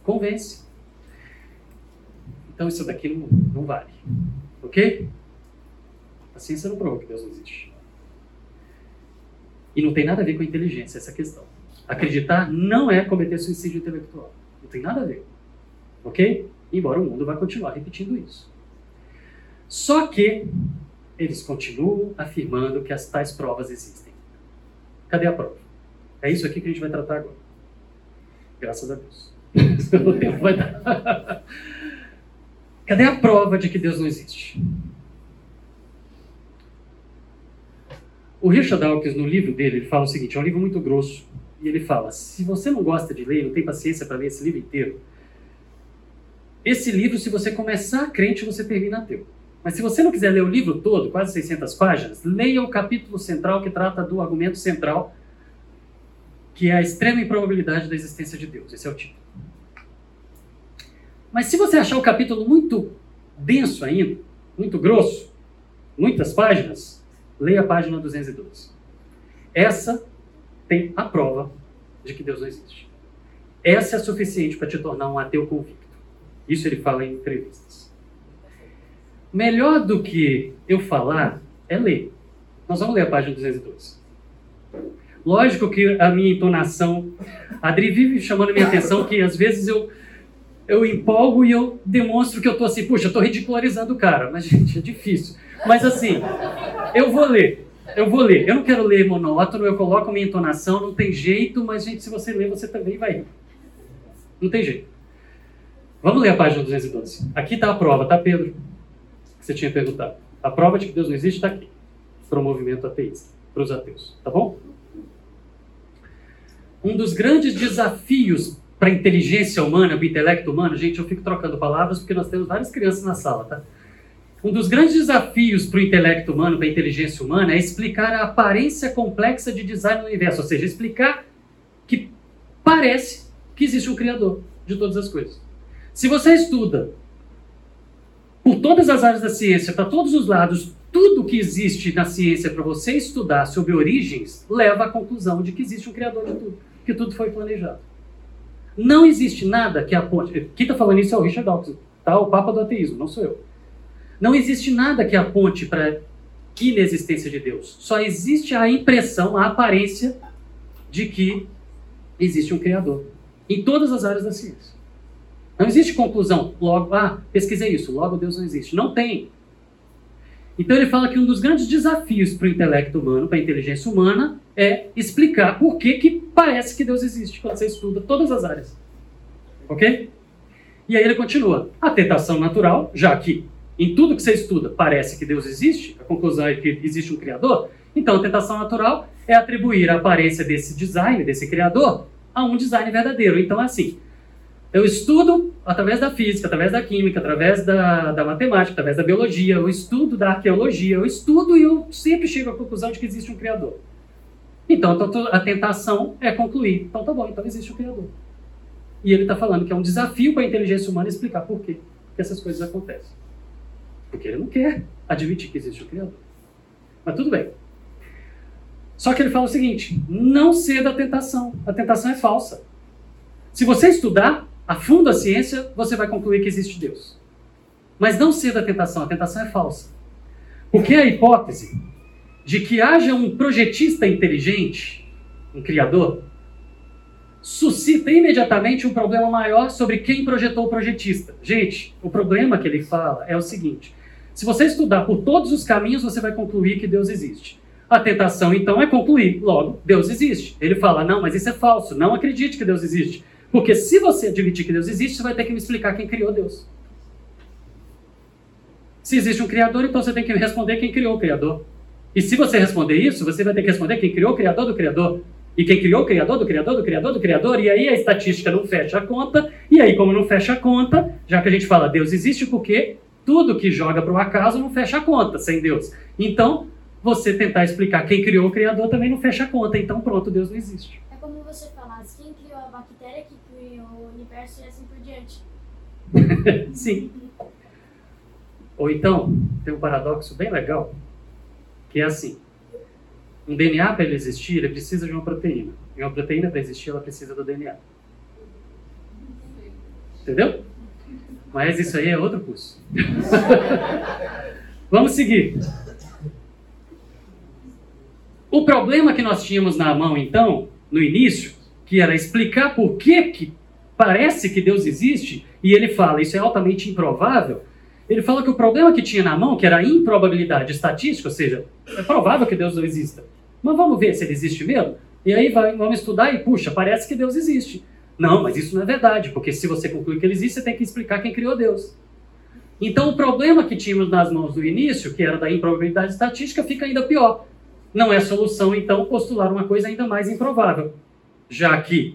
convence. Então isso daqui não, não vale. Ok? A ciência não provou que Deus não existe. E não tem nada a ver com inteligência essa questão. Acreditar não é cometer suicídio intelectual. Não tem nada a ver. Ok? Embora o mundo vá continuar repetindo isso. Só que eles continuam afirmando que as tais provas existem. Cadê a prova? É isso aqui que a gente vai tratar agora. Graças a Deus. o tempo vai dar. Cadê a prova de que Deus não existe? O Richard Dawkins, no livro dele, ele fala o seguinte: é um livro muito grosso. E ele fala: se você não gosta de ler, não tem paciência para ler esse livro inteiro, esse livro, se você começar crente, você termina ateu. Mas se você não quiser ler o livro todo, quase 600 páginas, leia o capítulo central que trata do argumento central, que é a extrema improbabilidade da existência de Deus. Esse é o título. Mas se você achar o capítulo muito denso ainda, muito grosso, muitas páginas, leia a página 212. Essa tem a prova de que Deus não existe. Essa é suficiente para te tornar um ateu convicto. Isso ele fala em entrevistas. Melhor do que eu falar é ler. Nós vamos ler a página 212. Lógico que a minha entonação, a Adri vive chamando a minha atenção que às vezes eu eu empolgo e eu demonstro que eu tô assim, puxa, eu tô ridicularizando o cara, mas [LAUGHS] gente, é difícil. Mas assim, eu vou ler. Eu vou ler. Eu não quero ler monótono, eu coloco minha entonação, não tem jeito, mas gente, se você ler, você também vai. Não tem jeito. Vamos ler a página 212. Aqui está a prova, tá, Pedro? Você tinha perguntado. A prova de que Deus não existe está aqui. Para o movimento ateísta, para os ateus. Tá bom? Um dos grandes desafios para a inteligência humana, para o intelecto humano, gente, eu fico trocando palavras porque nós temos várias crianças na sala, tá? Um dos grandes desafios para o intelecto humano, para a inteligência humana, é explicar a aparência complexa de design do universo, ou seja, explicar que parece que existe um criador de todas as coisas. Se você estuda por todas as áreas da ciência, para todos os lados, tudo que existe na ciência para você estudar sobre origens, leva à conclusão de que existe um criador de tudo, que tudo foi planejado. Não existe nada que aponte. Quem está falando isso é o Richard Dawkins, tá? o Papa do ateísmo, não sou eu. Não existe nada que aponte para inexistência de Deus. Só existe a impressão, a aparência de que existe um Criador. Em todas as áreas da ciência. Não existe conclusão. Logo, ah, pesquisei isso, logo Deus não existe. Não tem. Então ele fala que um dos grandes desafios para o intelecto humano, para a inteligência humana, é explicar por que, que parece que Deus existe quando você estuda todas as áreas. Ok? E aí ele continua. A tentação natural, já que em tudo que você estuda parece que Deus existe, a conclusão é que existe um Criador, então a tentação natural é atribuir a aparência desse design, desse Criador, a um design verdadeiro. Então, assim, eu estudo através da física, através da química, através da, da matemática, através da biologia, eu estudo da arqueologia, eu estudo e eu sempre chego à conclusão de que existe um Criador. Então, a tentação é concluir. Então, tá bom, então existe um Criador. E ele está falando que é um desafio para a inteligência humana explicar por quê que essas coisas acontecem. Porque ele não quer admitir que existe um Criador. Mas tudo bem. Só que ele fala o seguinte: não ceda à tentação. A tentação é falsa. Se você estudar a fundo a ciência, você vai concluir que existe Deus. Mas não ceda à tentação. A tentação é falsa. Porque a hipótese de que haja um projetista inteligente, um criador, suscita imediatamente um problema maior sobre quem projetou o projetista. Gente, o problema que ele fala é o seguinte: se você estudar por todos os caminhos, você vai concluir que Deus existe. A tentação, então, é concluir, logo, Deus existe. Ele fala, não, mas isso é falso, não acredite que Deus existe. Porque se você admitir que Deus existe, você vai ter que me explicar quem criou Deus. Se existe um Criador, então você tem que responder quem criou o Criador. E se você responder isso, você vai ter que responder quem criou o Criador do Criador. E quem criou o Criador do Criador do Criador do Criador. E aí a estatística não fecha a conta. E aí, como não fecha a conta, já que a gente fala Deus existe porque tudo que joga para o acaso não fecha a conta sem Deus. Então, você tentar explicar quem criou o Criador também não fecha a conta. Então, pronto, Deus não existe. É como você falasse, quem criou a bactéria que criou o universo e assim por diante. [LAUGHS] Sim. Ou então, tem um paradoxo bem legal, que é assim. Um DNA, para ele existir, ele precisa de uma proteína. E uma proteína, para existir, ela precisa do DNA. Entendeu? Mas isso aí é outro curso. [LAUGHS] Vamos seguir. O problema que nós tínhamos na mão, então, no início, que era explicar por que, que parece que Deus existe, e ele fala, isso é altamente improvável, ele fala que o problema que tinha na mão, que era a improbabilidade estatística, ou seja, é provável que Deus não exista. Mas vamos ver se ele existe mesmo? E aí vai, vamos estudar e, puxa, parece que Deus existe. Não, mas isso não é verdade, porque se você conclui que ele existe, você tem que explicar quem criou Deus. Então, o problema que tínhamos nas mãos do início, que era da improbabilidade estatística, fica ainda pior. Não é solução, então, postular uma coisa ainda mais improvável. Já que,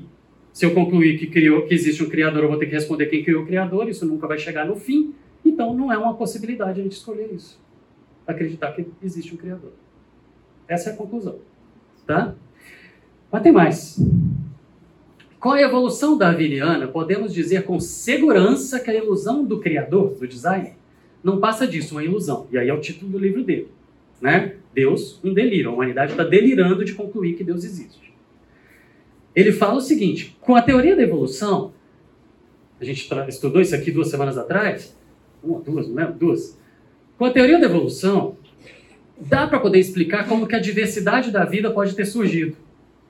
se eu concluir que, criou, que existe um criador, eu vou ter que responder quem criou o criador, isso nunca vai chegar no fim. Então, não é uma possibilidade a gente escolher isso. Acreditar que existe um criador. Essa é a conclusão. Tá? Mas tem mais. Com a evolução darwiniana, podemos dizer com segurança que a ilusão do criador, do design, não passa disso, uma ilusão. E aí é o título do livro dele. Né? Deus, um delírio. A humanidade está delirando de concluir que Deus existe. Ele fala o seguinte: com a teoria da evolução, a gente estudou isso aqui duas semanas atrás, uma, duas, não lembro, duas. Com a teoria da evolução, dá para poder explicar como que a diversidade da vida pode ter surgido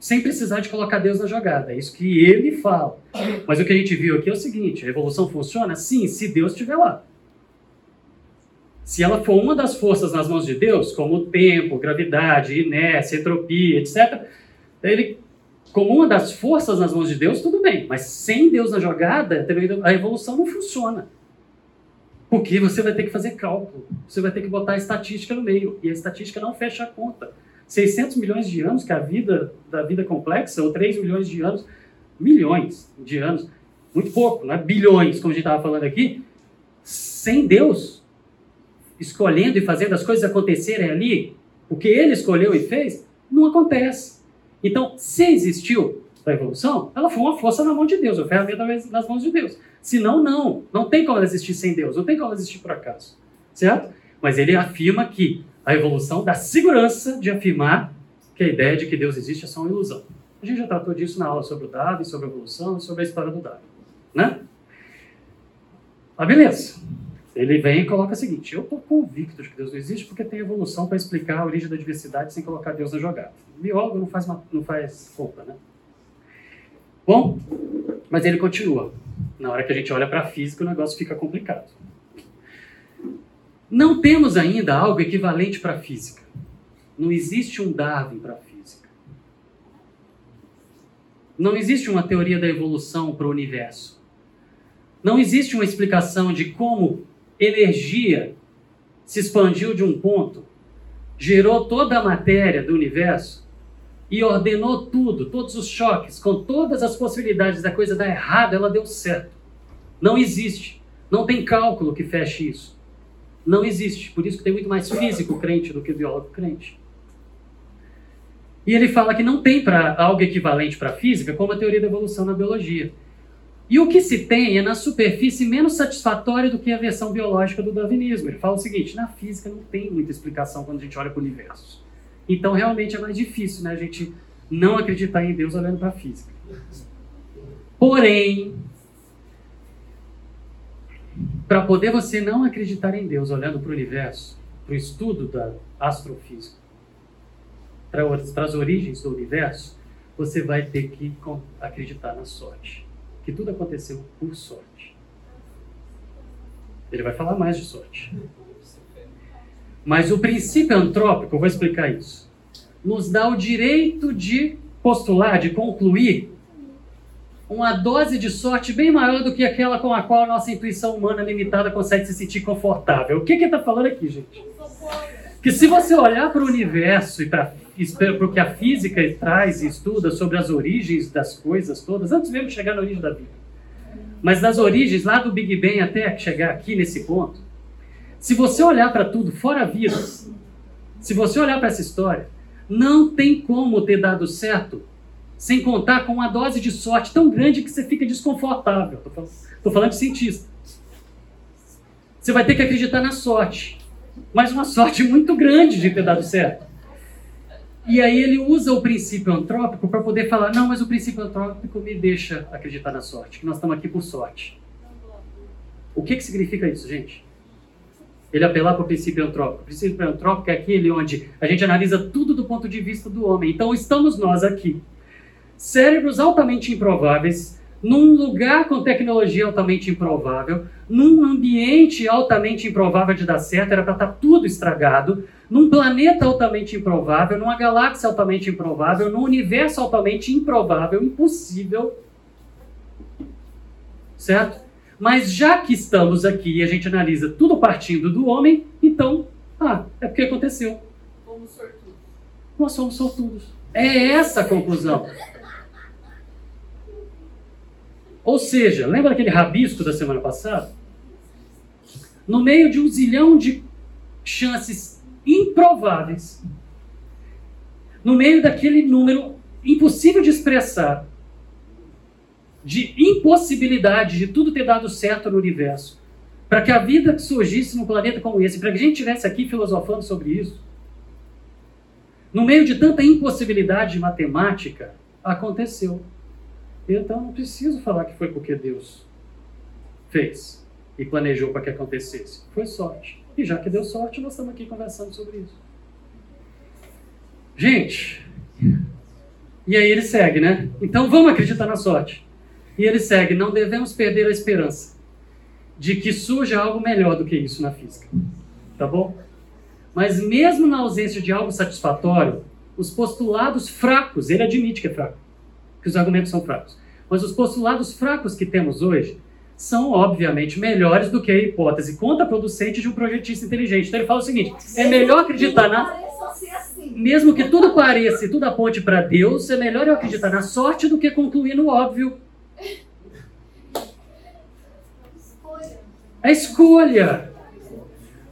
sem precisar de colocar Deus na jogada. É isso que ele fala. Mas o que a gente viu aqui é o seguinte: a evolução funciona? Sim, se Deus estiver lá. Se ela for uma das forças nas mãos de Deus, como o tempo, gravidade, inércia, entropia, etc., ele, como uma das forças nas mãos de Deus, tudo bem. Mas sem Deus na jogada, a evolução não funciona. Porque você vai ter que fazer cálculo, você vai ter que botar a estatística no meio, e a estatística não fecha a conta. 600 milhões de anos, que a vida da vida complexa, ou 3 milhões de anos, milhões de anos, muito pouco, não é bilhões, como a gente estava falando aqui, sem Deus escolhendo e fazendo as coisas acontecerem ali, o que ele escolheu e fez, não acontece. Então, se existiu a evolução, ela foi uma força na mão de Deus, uma ferramenta nas mãos de Deus. Senão, não. Não tem como ela existir sem Deus, não tem como ela existir por acaso. Certo? Mas ele afirma que a evolução da segurança de afirmar que a ideia de que Deus existe é só uma ilusão. A gente já tratou disso na aula sobre o Darwin, sobre a evolução e sobre a história do Darwin. Né? Ah, beleza. Ele vem e coloca o seguinte: eu estou convicto de que Deus não existe porque tem evolução para explicar a origem da diversidade sem colocar Deus na jogada. biólogo não faz, uma, não faz conta, né? Bom, mas ele continua. Na hora que a gente olha para a física, o negócio fica complicado. Não temos ainda algo equivalente para a física. Não existe um Darwin para a física. Não existe uma teoria da evolução para o universo. Não existe uma explicação de como energia se expandiu de um ponto, gerou toda a matéria do universo e ordenou tudo, todos os choques, com todas as possibilidades da coisa dar errado, ela deu certo. Não existe. Não tem cálculo que feche isso não existe. Por isso que tem muito mais físico crente do que biólogo crente. E ele fala que não tem para algo equivalente para a física como a teoria da evolução na biologia. E o que se tem é na superfície menos satisfatório do que a versão biológica do darwinismo. Ele fala o seguinte: na física não tem muita explicação quando a gente olha para o universo. Então realmente é mais difícil né, a gente não acreditar em Deus olhando para a física. Porém, para poder você não acreditar em Deus olhando para o universo, para o estudo da astrofísica, para as origens do universo, você vai ter que acreditar na sorte. Que tudo aconteceu por sorte. Ele vai falar mais de sorte. Mas o princípio antrópico, eu vou explicar isso, nos dá o direito de postular, de concluir uma dose de sorte bem maior do que aquela com a qual a nossa intuição humana limitada consegue se sentir confortável. O que, que ele está falando aqui, gente? Que se você olhar para o universo e para o que a física traz e estuda sobre as origens das coisas todas, antes mesmo de chegar na origem da vida, mas das origens lá do Big Bang até chegar aqui nesse ponto, se você olhar para tudo fora vida, se você olhar para essa história, não tem como ter dado certo sem contar com uma dose de sorte tão grande que você fica desconfortável. Estou falando, falando de cientista. Você vai ter que acreditar na sorte, mas uma sorte muito grande de ter dado certo. E aí ele usa o princípio antrópico para poder falar: não, mas o princípio antrópico me deixa acreditar na sorte, que nós estamos aqui por sorte. O que, que significa isso, gente? Ele apelar para o princípio antrópico. O princípio antrópico é aquele onde a gente analisa tudo do ponto de vista do homem. Então estamos nós aqui cérebros altamente improváveis, num lugar com tecnologia altamente improvável, num ambiente altamente improvável de dar certo, era para estar tá tudo estragado, num planeta altamente improvável, numa galáxia altamente improvável, num universo altamente improvável, impossível. certo? Mas já que estamos aqui e a gente analisa tudo partindo do homem, então, ah, é porque aconteceu. Fomos sortudos. Nós somos sortudos. É essa a conclusão. Ou seja, lembra daquele rabisco da semana passada? No meio de um zilhão de chances improváveis, no meio daquele número impossível de expressar, de impossibilidade de tudo ter dado certo no universo, para que a vida surgisse num planeta como esse, para que a gente estivesse aqui filosofando sobre isso, no meio de tanta impossibilidade de matemática, aconteceu. Então não preciso falar que foi porque Deus fez e planejou para que acontecesse. Foi sorte. E já que deu sorte, nós estamos aqui conversando sobre isso. Gente, e aí ele segue, né? Então vamos acreditar na sorte. E ele segue: não devemos perder a esperança de que surja algo melhor do que isso na física. Tá bom? Mas mesmo na ausência de algo satisfatório, os postulados fracos, ele admite que é fraco, que os argumentos são fracos. Mas os postulados fracos que temos hoje são, obviamente, melhores do que a hipótese contraproducente de um projetista inteligente. Então ele fala o seguinte: é melhor acreditar na. Mesmo que tudo pareça e tudo aponte para Deus, é melhor eu acreditar na sorte do que concluir no óbvio. A escolha.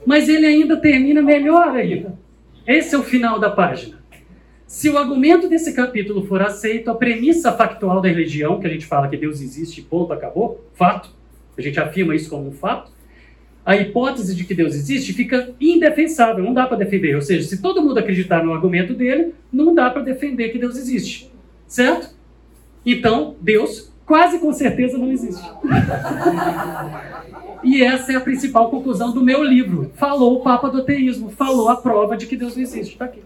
Mas ele ainda termina melhor ainda. Esse é o final da página. Se o argumento desse capítulo for aceito, a premissa factual da religião, que a gente fala que Deus existe, ponto, acabou, fato, a gente afirma isso como um fato, a hipótese de que Deus existe fica indefensável, não dá para defender. Ou seja, se todo mundo acreditar no argumento dele, não dá para defender que Deus existe. Certo? Então, Deus quase com certeza não existe. E essa é a principal conclusão do meu livro. Falou o Papa do ateísmo, falou a prova de que Deus não existe. Está aqui.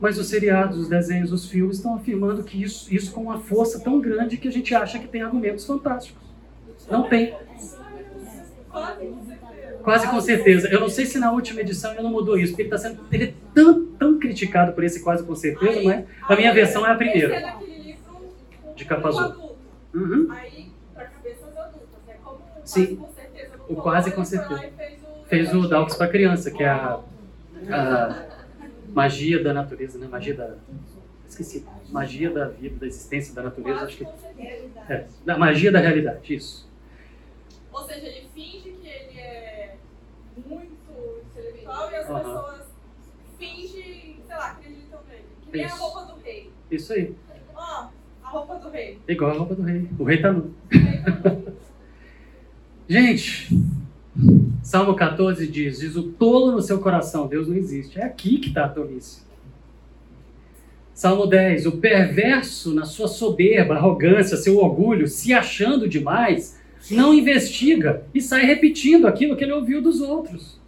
Mas os seriados, os desenhos, os filmes estão afirmando que isso, isso com uma força tão grande que a gente acha que tem argumentos fantásticos. Não tem. Quase com certeza. Eu não sei se na última edição ele não mudou isso, porque ele está sendo ele é tão, tão criticado por esse quase com certeza, mas a minha versão é a primeira. De capa azul. Uhum. Aí, para cabeças adultas, é como Sim. O quase com certeza. Fez o Dalks para criança, que é a, a magia da natureza, né? Magia da. Esqueci. Magia da vida, da existência da natureza, acho que. É, da magia da realidade, isso. Ou seja, ele finge que ele é muito intelectual e as uhum. pessoas fingem, sei lá, acreditam nele. Que nem a roupa do rei. Isso aí. Ó, oh, a roupa do rei. Igual a roupa do rei. O rei tá nu. [LAUGHS] Gente, Salmo 14 diz: Diz o tolo no seu coração, Deus não existe. É aqui que está a tolice. Salmo 10: O perverso, na sua soberba, arrogância, seu orgulho, se achando demais, não investiga e sai repetindo aquilo que ele ouviu dos outros.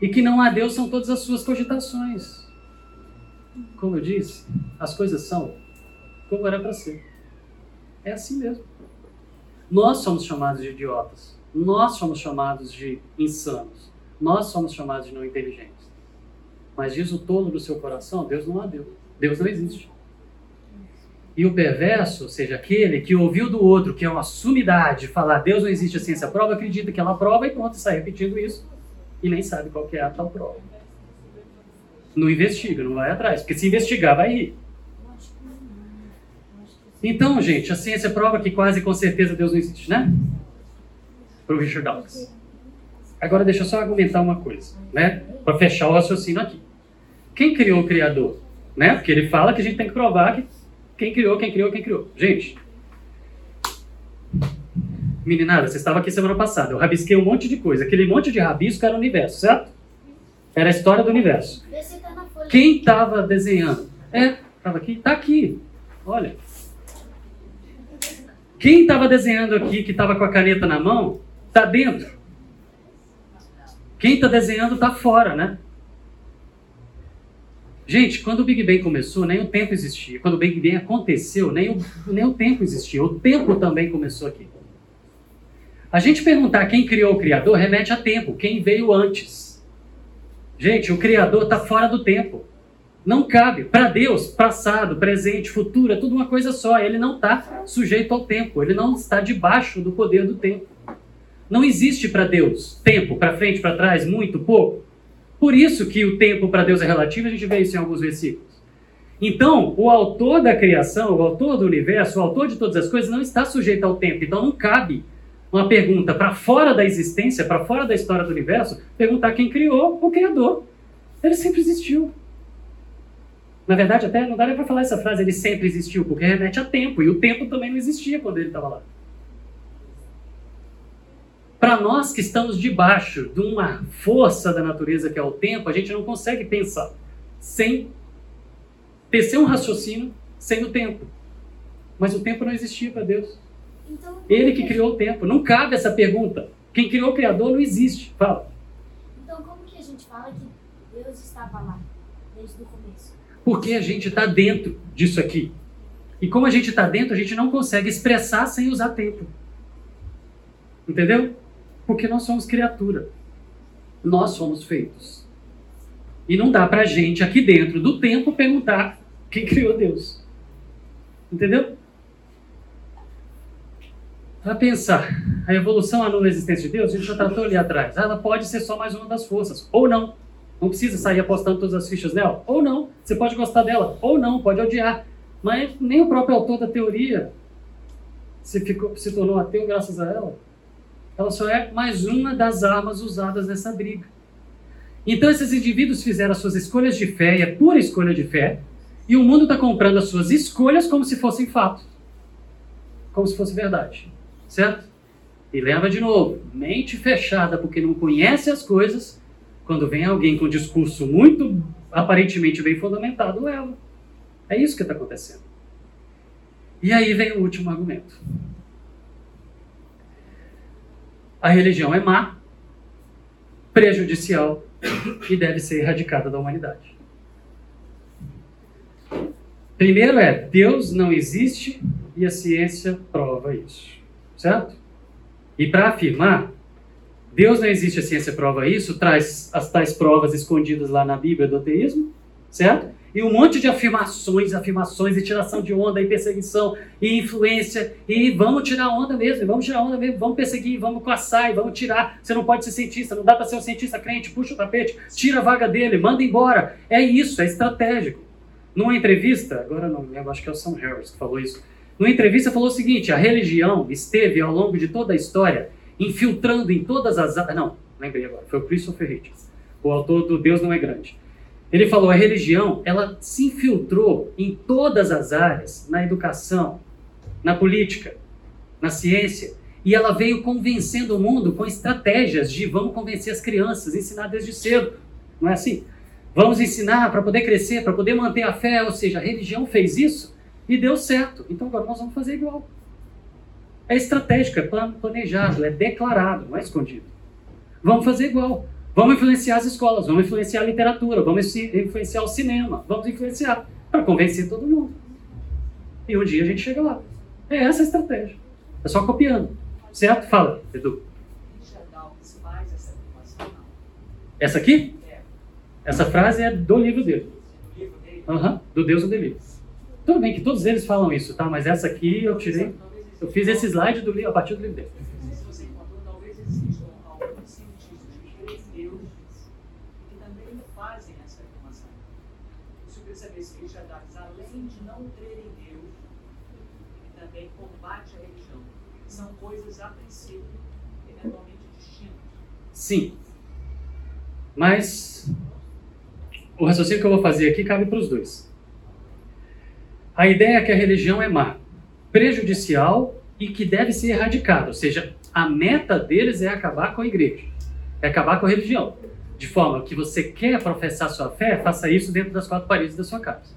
E que não há Deus são todas as suas cogitações. Como eu disse, as coisas são como era para ser. É assim mesmo. Nós somos chamados de idiotas. Nós somos chamados de insanos. Nós somos chamados de não inteligentes. Mas diz o tolo do seu coração: Deus não há Deus. Deus não existe. E o perverso, ou seja, aquele que ouviu do outro, que é uma sumidade, falar Deus não existe, a ciência prova, acredita que ela prova e pronto, sai repetindo isso e nem sabe qual é a tal prova. Não investiga, não vai atrás, porque se investigar vai rir. Então, gente, a ciência prova que quase com certeza Deus não existe, né? Para o Richard Dawkins. Agora deixa eu só argumentar uma coisa, né? Para fechar o raciocínio aqui. Quem criou o Criador? Né? Porque ele fala que a gente tem que provar que quem criou, quem criou, quem criou. Gente, meninada, você estava aqui semana passada. Eu rabisquei um monte de coisa. Aquele monte de rabisco era o universo, certo? Era a história do universo. Quem estava desenhando? É, estava aqui? Está aqui. Olha. Quem estava desenhando aqui, que estava com a caneta na mão, está dentro. Quem está desenhando está fora, né? Gente, quando o Big Bang começou, nem o tempo existia. Quando o Big Bang aconteceu, nem o, nem o tempo existia. O tempo também começou aqui. A gente perguntar quem criou o Criador remete a tempo, quem veio antes. Gente, o Criador está fora do tempo. Não cabe. Para Deus, passado, presente, futuro, é tudo uma coisa só. Ele não está sujeito ao tempo. Ele não está debaixo do poder do tempo. Não existe para Deus tempo, para frente, para trás, muito, pouco. Por isso que o tempo para Deus é relativo, a gente vê isso em alguns versículos. Então, o autor da criação, o autor do universo, o autor de todas as coisas, não está sujeito ao tempo. Então, não cabe uma pergunta para fora da existência, para fora da história do universo, perguntar quem criou o Criador. Ele sempre existiu. Na verdade, até não dá nem para falar essa frase, ele sempre existiu, porque remete a tempo, e o tempo também não existia quando ele estava lá. Para nós que estamos debaixo de uma força da natureza que é o tempo, a gente não consegue pensar sem tecer um raciocínio sem o tempo. Mas o tempo não existia para Deus. Então, Ele que criou o tempo. Não cabe essa pergunta. Quem criou o Criador não existe. Fala. Então, como que a gente fala que Deus estava lá desde o começo? Porque a gente está dentro disso aqui. E como a gente está dentro, a gente não consegue expressar sem usar tempo. Entendeu? Porque nós somos criatura. Nós somos feitos. E não dá pra gente aqui dentro do tempo perguntar quem criou Deus. Entendeu? Para pensar, a evolução anula a existência de Deus, a gente já tratou ali atrás. Ela pode ser só mais uma das forças, ou não. Não precisa sair apostando todas as fichas nela, ou não. Você pode gostar dela, ou não, pode odiar. Mas nem o próprio autor da teoria se, ficou, se tornou ateu graças a ela. Ela só é mais uma das armas usadas nessa briga. Então esses indivíduos fizeram as suas escolhas de fé, e é pura escolha de fé, e o mundo está comprando as suas escolhas como se fossem fato. Como se fosse verdade. Certo? E lembra de novo, mente fechada porque não conhece as coisas, quando vem alguém com um discurso muito aparentemente bem fundamentado, leva. É isso que está acontecendo. E aí vem o último argumento. A religião é má, prejudicial e deve ser erradicada da humanidade. Primeiro é, Deus não existe e a ciência prova isso. Certo? E para afirmar, Deus não existe, a ciência prova isso, traz as tais provas escondidas lá na Bíblia do ateísmo, certo? E um monte de afirmações, afirmações, e tiração de onda, e perseguição, e influência, e vamos tirar onda mesmo, vamos tirar onda mesmo, vamos perseguir, vamos caçar, e vamos tirar. Você não pode ser cientista, não dá para ser um cientista crente, puxa o tapete, tira a vaga dele, manda embora. É isso, é estratégico. Numa entrevista, agora não lembro, acho que é o Sam Harris que falou isso. Numa entrevista falou o seguinte: a religião esteve ao longo de toda a história infiltrando em todas as não, lembrei agora, foi o Christopher Hitchens, o autor do Deus não é grande. Ele falou a religião, ela se infiltrou em todas as áreas, na educação, na política, na ciência, e ela veio convencendo o mundo com estratégias de vamos convencer as crianças, ensinar desde cedo, não é assim? Vamos ensinar para poder crescer, para poder manter a fé, ou seja, a religião fez isso e deu certo. Então agora nós vamos fazer igual. É estratégico, é planejado, é declarado, não é escondido. Vamos fazer igual. Vamos influenciar as escolas, vamos influenciar a literatura, vamos influenciar o cinema, vamos influenciar para convencer todo mundo. E um dia a gente chega lá. É essa a estratégia. É só copiando. Certo? Fala, Edu. Essa aqui? Essa frase é do livro dele. Uhum, do Deus do Delírio. Tudo bem que todos eles falam isso, tá? Mas essa aqui eu tirei. Eu fiz esse slide do livro, a partir do livro dele. Se você encontrou, talvez existam alguns cientistas que creem em Deus que também fazem essa afirmação. Isso eu queria saber se Richard Dawkins, além de não crer em Deus, ele também combate a religião. São coisas, a princípio, eventualmente distintas. Sim. Mas o raciocínio que eu vou fazer aqui cabe para os dois. A ideia é que a religião é má, prejudicial e que deve ser erradicada. Ou seja, a meta deles é acabar com a igreja, é acabar com a religião. De forma que você quer professar sua fé, faça isso dentro das quatro paredes da sua casa.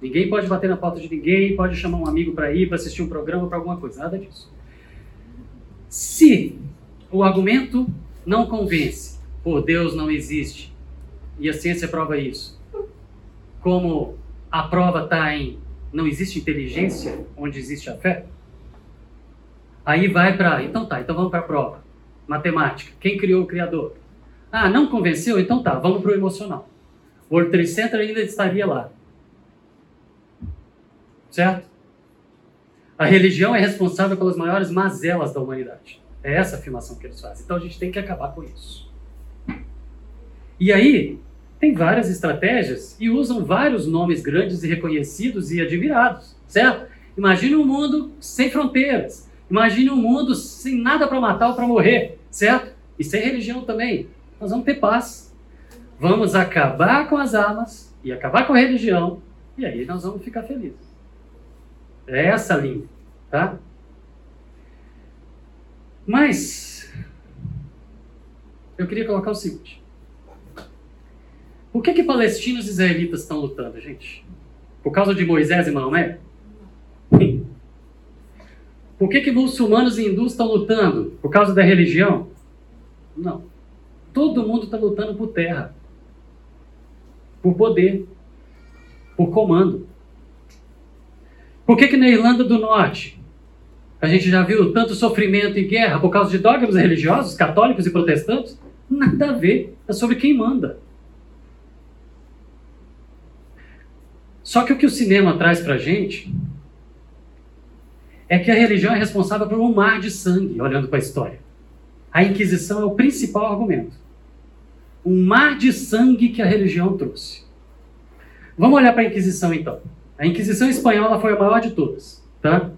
Ninguém pode bater na porta de ninguém, pode chamar um amigo para ir, para assistir um programa, para alguma coisa, nada disso. Se o argumento não convence, por Deus não existe, e a ciência prova isso, como a prova está em não existe inteligência onde existe a fé, aí vai para. Então tá, então vamos para a prova. Matemática. Quem criou o Criador? Ah, não convenceu? Então tá, vamos para o emocional. o World Trade Center ainda estaria lá. Certo? A religião é responsável pelas maiores mazelas da humanidade. É essa a afirmação que eles fazem. Então a gente tem que acabar com isso. E aí, tem várias estratégias e usam vários nomes grandes e reconhecidos e admirados, certo? Imagine um mundo sem fronteiras. Imagine um mundo sem nada para matar ou para morrer, certo? E sem religião também. Nós vamos ter paz. Vamos acabar com as armas e acabar com a religião e aí nós vamos ficar felizes. É essa a linha, tá? Mas eu queria colocar o seguinte: por que que palestinos e israelitas estão lutando, gente? Por causa de Moisés e Maomé? Por que que muçulmanos e hindus estão lutando? Por causa da religião? Não. Todo mundo está lutando por terra, por poder, por comando. Por que, que na Irlanda do Norte a gente já viu tanto sofrimento e guerra por causa de dogmas religiosos, católicos e protestantes? Nada a ver. É sobre quem manda. Só que o que o cinema traz pra gente é que a religião é responsável por um mar de sangue, olhando para a história. A Inquisição é o principal argumento. Um mar de sangue que a religião trouxe. Vamos olhar para a Inquisição então. A Inquisição Espanhola foi a maior de todas. Tá?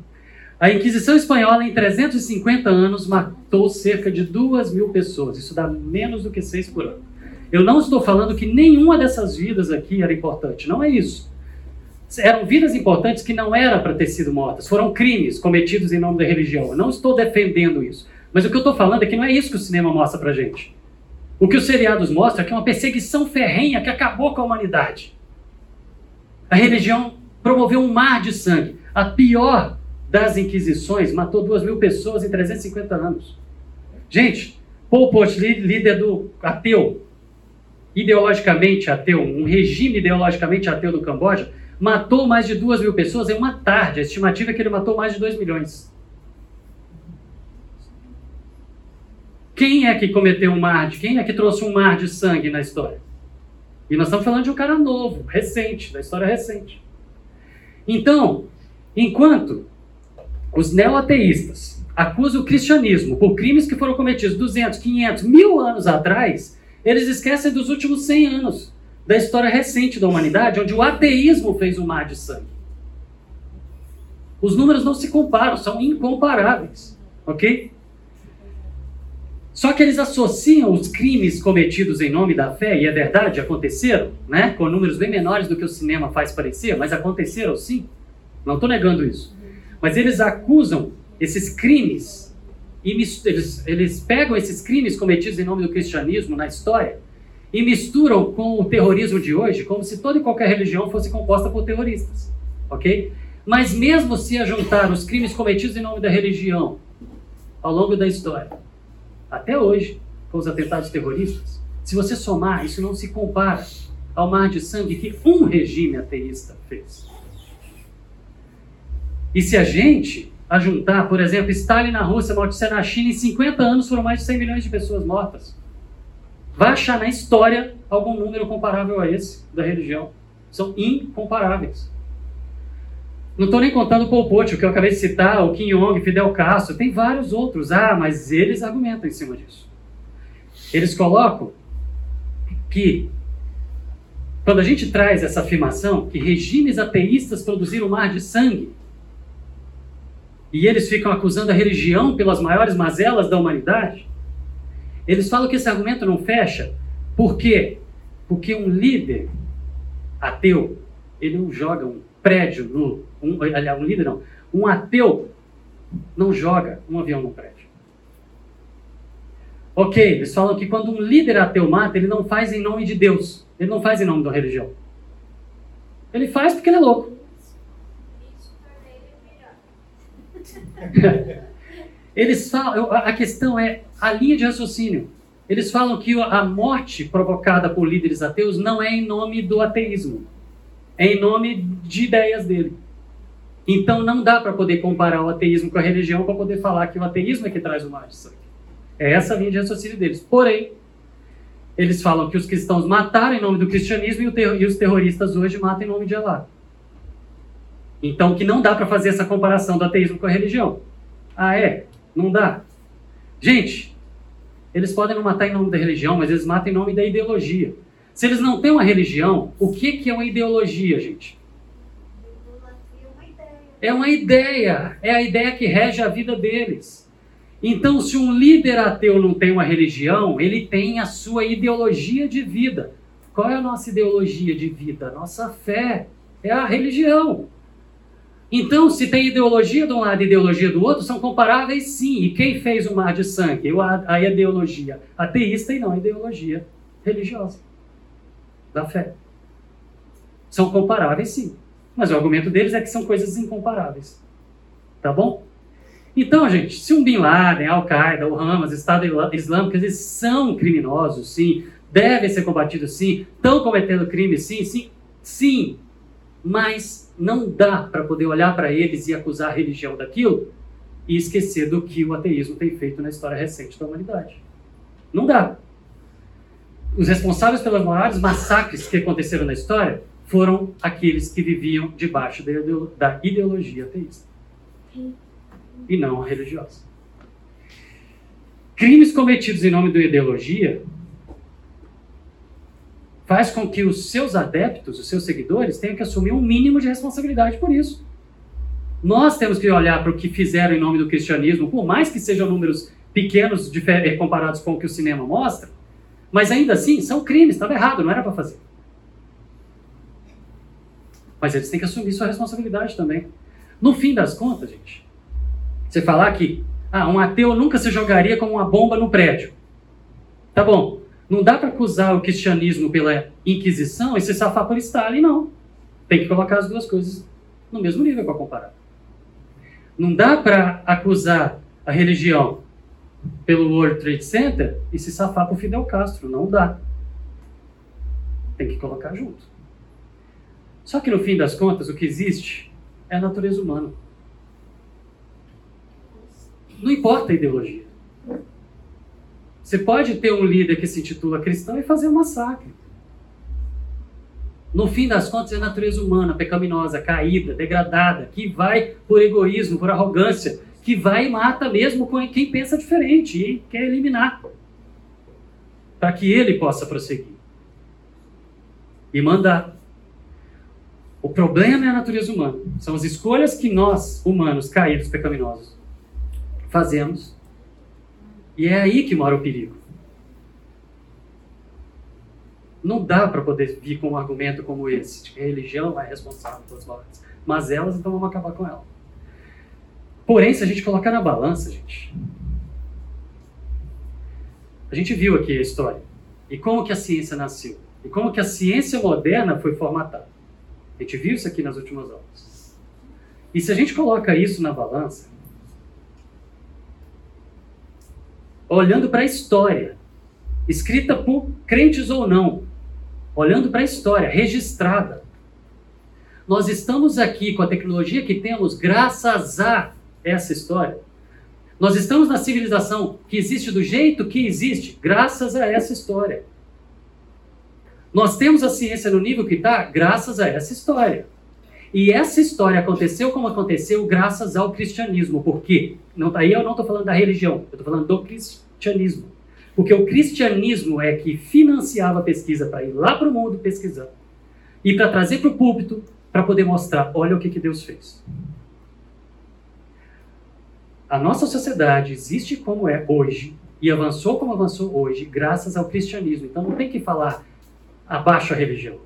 A Inquisição Espanhola, em 350 anos, matou cerca de 2 mil pessoas. Isso dá menos do que 6 por ano. Eu não estou falando que nenhuma dessas vidas aqui era importante. Não é isso. Eram vidas importantes que não eram para ter sido mortas. Foram crimes cometidos em nome da religião. Eu não estou defendendo isso. Mas o que eu estou falando é que não é isso que o cinema mostra para gente. O que os seriados mostram é que é uma perseguição ferrenha que acabou com a humanidade. A religião promoveu um mar de sangue. A pior das inquisições matou duas mil pessoas em 350 anos. Gente, Pol Pot, líder do ateu, ideologicamente ateu, um regime ideologicamente ateu do Camboja, matou mais de duas mil pessoas em uma tarde. A estimativa é que ele matou mais de dois milhões. Quem é que cometeu um mar de, quem é que trouxe um mar de sangue na história? E nós estamos falando de um cara novo, recente, da história recente. Então, enquanto os neoateístas acusam o cristianismo por crimes que foram cometidos 200, 500, mil anos atrás, eles esquecem dos últimos 100 anos da história recente da humanidade, onde o ateísmo fez um mar de sangue. Os números não se comparam, são incomparáveis, ok? Só que eles associam os crimes cometidos em nome da fé, e é verdade, aconteceram, né? com números bem menores do que o cinema faz parecer, mas aconteceram sim. Não estou negando isso. Mas eles acusam esses crimes, e eles, eles pegam esses crimes cometidos em nome do cristianismo na história e misturam com o terrorismo de hoje, como se toda e qualquer religião fosse composta por terroristas. Ok? Mas mesmo se a juntar os crimes cometidos em nome da religião ao longo da história, até hoje, com os atentados terroristas, se você somar, isso não se compara ao mar de sangue que um regime ateísta fez. E se a gente ajuntar, por exemplo, Stalin na Rússia, Mao na China, em 50 anos foram mais de 100 milhões de pessoas mortas. Vai achar na história algum número comparável a esse da religião. São incomparáveis. Não estou nem contando o Pol Pot, o que eu acabei de citar, o Kim Jong, Fidel Castro, tem vários outros. Ah, mas eles argumentam em cima disso. Eles colocam que quando a gente traz essa afirmação que regimes ateístas produziram um mar de sangue, e eles ficam acusando a religião pelas maiores mazelas da humanidade, eles falam que esse argumento não fecha. Por quê? Porque um líder ateu, ele não joga um prédio no. Um, aliás, um líder não. Um ateu não joga um avião no prédio. Ok, eles falam que quando um líder ateu mata, ele não faz em nome de Deus. Ele não faz em nome da religião. Ele faz porque ele é louco. [LAUGHS] Eles falam, a questão é a linha de raciocínio. Eles falam que a morte provocada por líderes ateus não é em nome do ateísmo, é em nome de ideias dele. Então não dá para poder comparar o ateísmo com a religião para poder falar que o ateísmo é que traz o mar de sangue. É essa a linha de raciocínio deles. Porém, Eles falam que os cristãos mataram em nome do cristianismo e, e os terroristas hoje matam em nome de Allah. Então, que não dá para fazer essa comparação do ateísmo com a religião. Ah, é? Não dá. Gente, eles podem não matar em nome da religião, mas eles matam em nome da ideologia. Se eles não têm uma religião, o que, que é uma ideologia, gente? É uma ideia. É a ideia que rege a vida deles. Então, se um líder ateu não tem uma religião, ele tem a sua ideologia de vida. Qual é a nossa ideologia de vida? Nossa fé é a religião. Então, se tem ideologia de um lado e ideologia do outro, são comparáveis sim. E quem fez o mar de sangue? A ideologia ateísta e não a ideologia religiosa da fé. São comparáveis sim. Mas o argumento deles é que são coisas incomparáveis. Tá bom? Então, gente, se um Bin Laden, Al-Qaeda, o Hamas, Estado Islâmico, eles são criminosos, sim, devem ser combatidos, sim, estão cometendo crime, sim, sim, sim, mas não dá para poder olhar para eles e acusar a religião daquilo e esquecer do que o ateísmo tem feito na história recente da humanidade. Não dá. Os responsáveis pelos maiores massacres que aconteceram na história foram aqueles que viviam debaixo da ideologia ateísta e não religiosa. Crimes cometidos em nome da ideologia faz com que os seus adeptos, os seus seguidores, tenham que assumir um mínimo de responsabilidade por isso. Nós temos que olhar para o que fizeram em nome do cristianismo, por mais que sejam números pequenos eh, comparados com o que o cinema mostra, mas ainda assim são crimes, estava errado, não era para fazer. Mas eles têm que assumir sua responsabilidade também. No fim das contas, gente, você falar que ah, um ateu nunca se jogaria como uma bomba no prédio. Tá bom. Não dá para acusar o cristianismo pela Inquisição e se safar por Stalin, não. Tem que colocar as duas coisas no mesmo nível para comparar. Não dá para acusar a religião pelo World Trade Center e se safar por Fidel Castro. Não dá. Tem que colocar junto. Só que no fim das contas, o que existe é a natureza humana. Não importa a ideologia. Você pode ter um líder que se intitula cristão e fazer um massacre. No fim das contas, é a natureza humana, pecaminosa, caída, degradada, que vai por egoísmo, por arrogância, que vai e mata mesmo quem pensa diferente e quer eliminar. Para que ele possa prosseguir e mandar. O problema é a natureza humana. São as escolhas que nós, humanos, caídos, pecaminosos, fazemos. E é aí que mora o perigo. Não dá para poder vir com um argumento como esse, de que a religião é responsável pelas mortes. Mas elas, então vamos acabar com ela. Porém, se a gente colocar na balança, gente, a gente viu aqui a história. E como que a ciência nasceu. E como que a ciência moderna foi formatada. A gente viu isso aqui nas últimas aulas. E se a gente coloca isso na balança, olhando para a história, escrita por crentes ou não, olhando para a história, registrada. Nós estamos aqui com a tecnologia que temos graças a essa história. Nós estamos na civilização que existe do jeito que existe, graças a essa história. Nós temos a ciência no nível que está, graças a essa história. E essa história aconteceu como aconteceu graças ao cristianismo. Por quê? Não, aí eu não estou falando da religião, eu estou falando do cristianismo. Porque o cristianismo é que financiava a pesquisa para ir lá para o mundo pesquisar. E para trazer para o púlpito, para poder mostrar, olha o que, que Deus fez. A nossa sociedade existe como é hoje, e avançou como avançou hoje, graças ao cristianismo. Então não tem que falar abaixo a religião.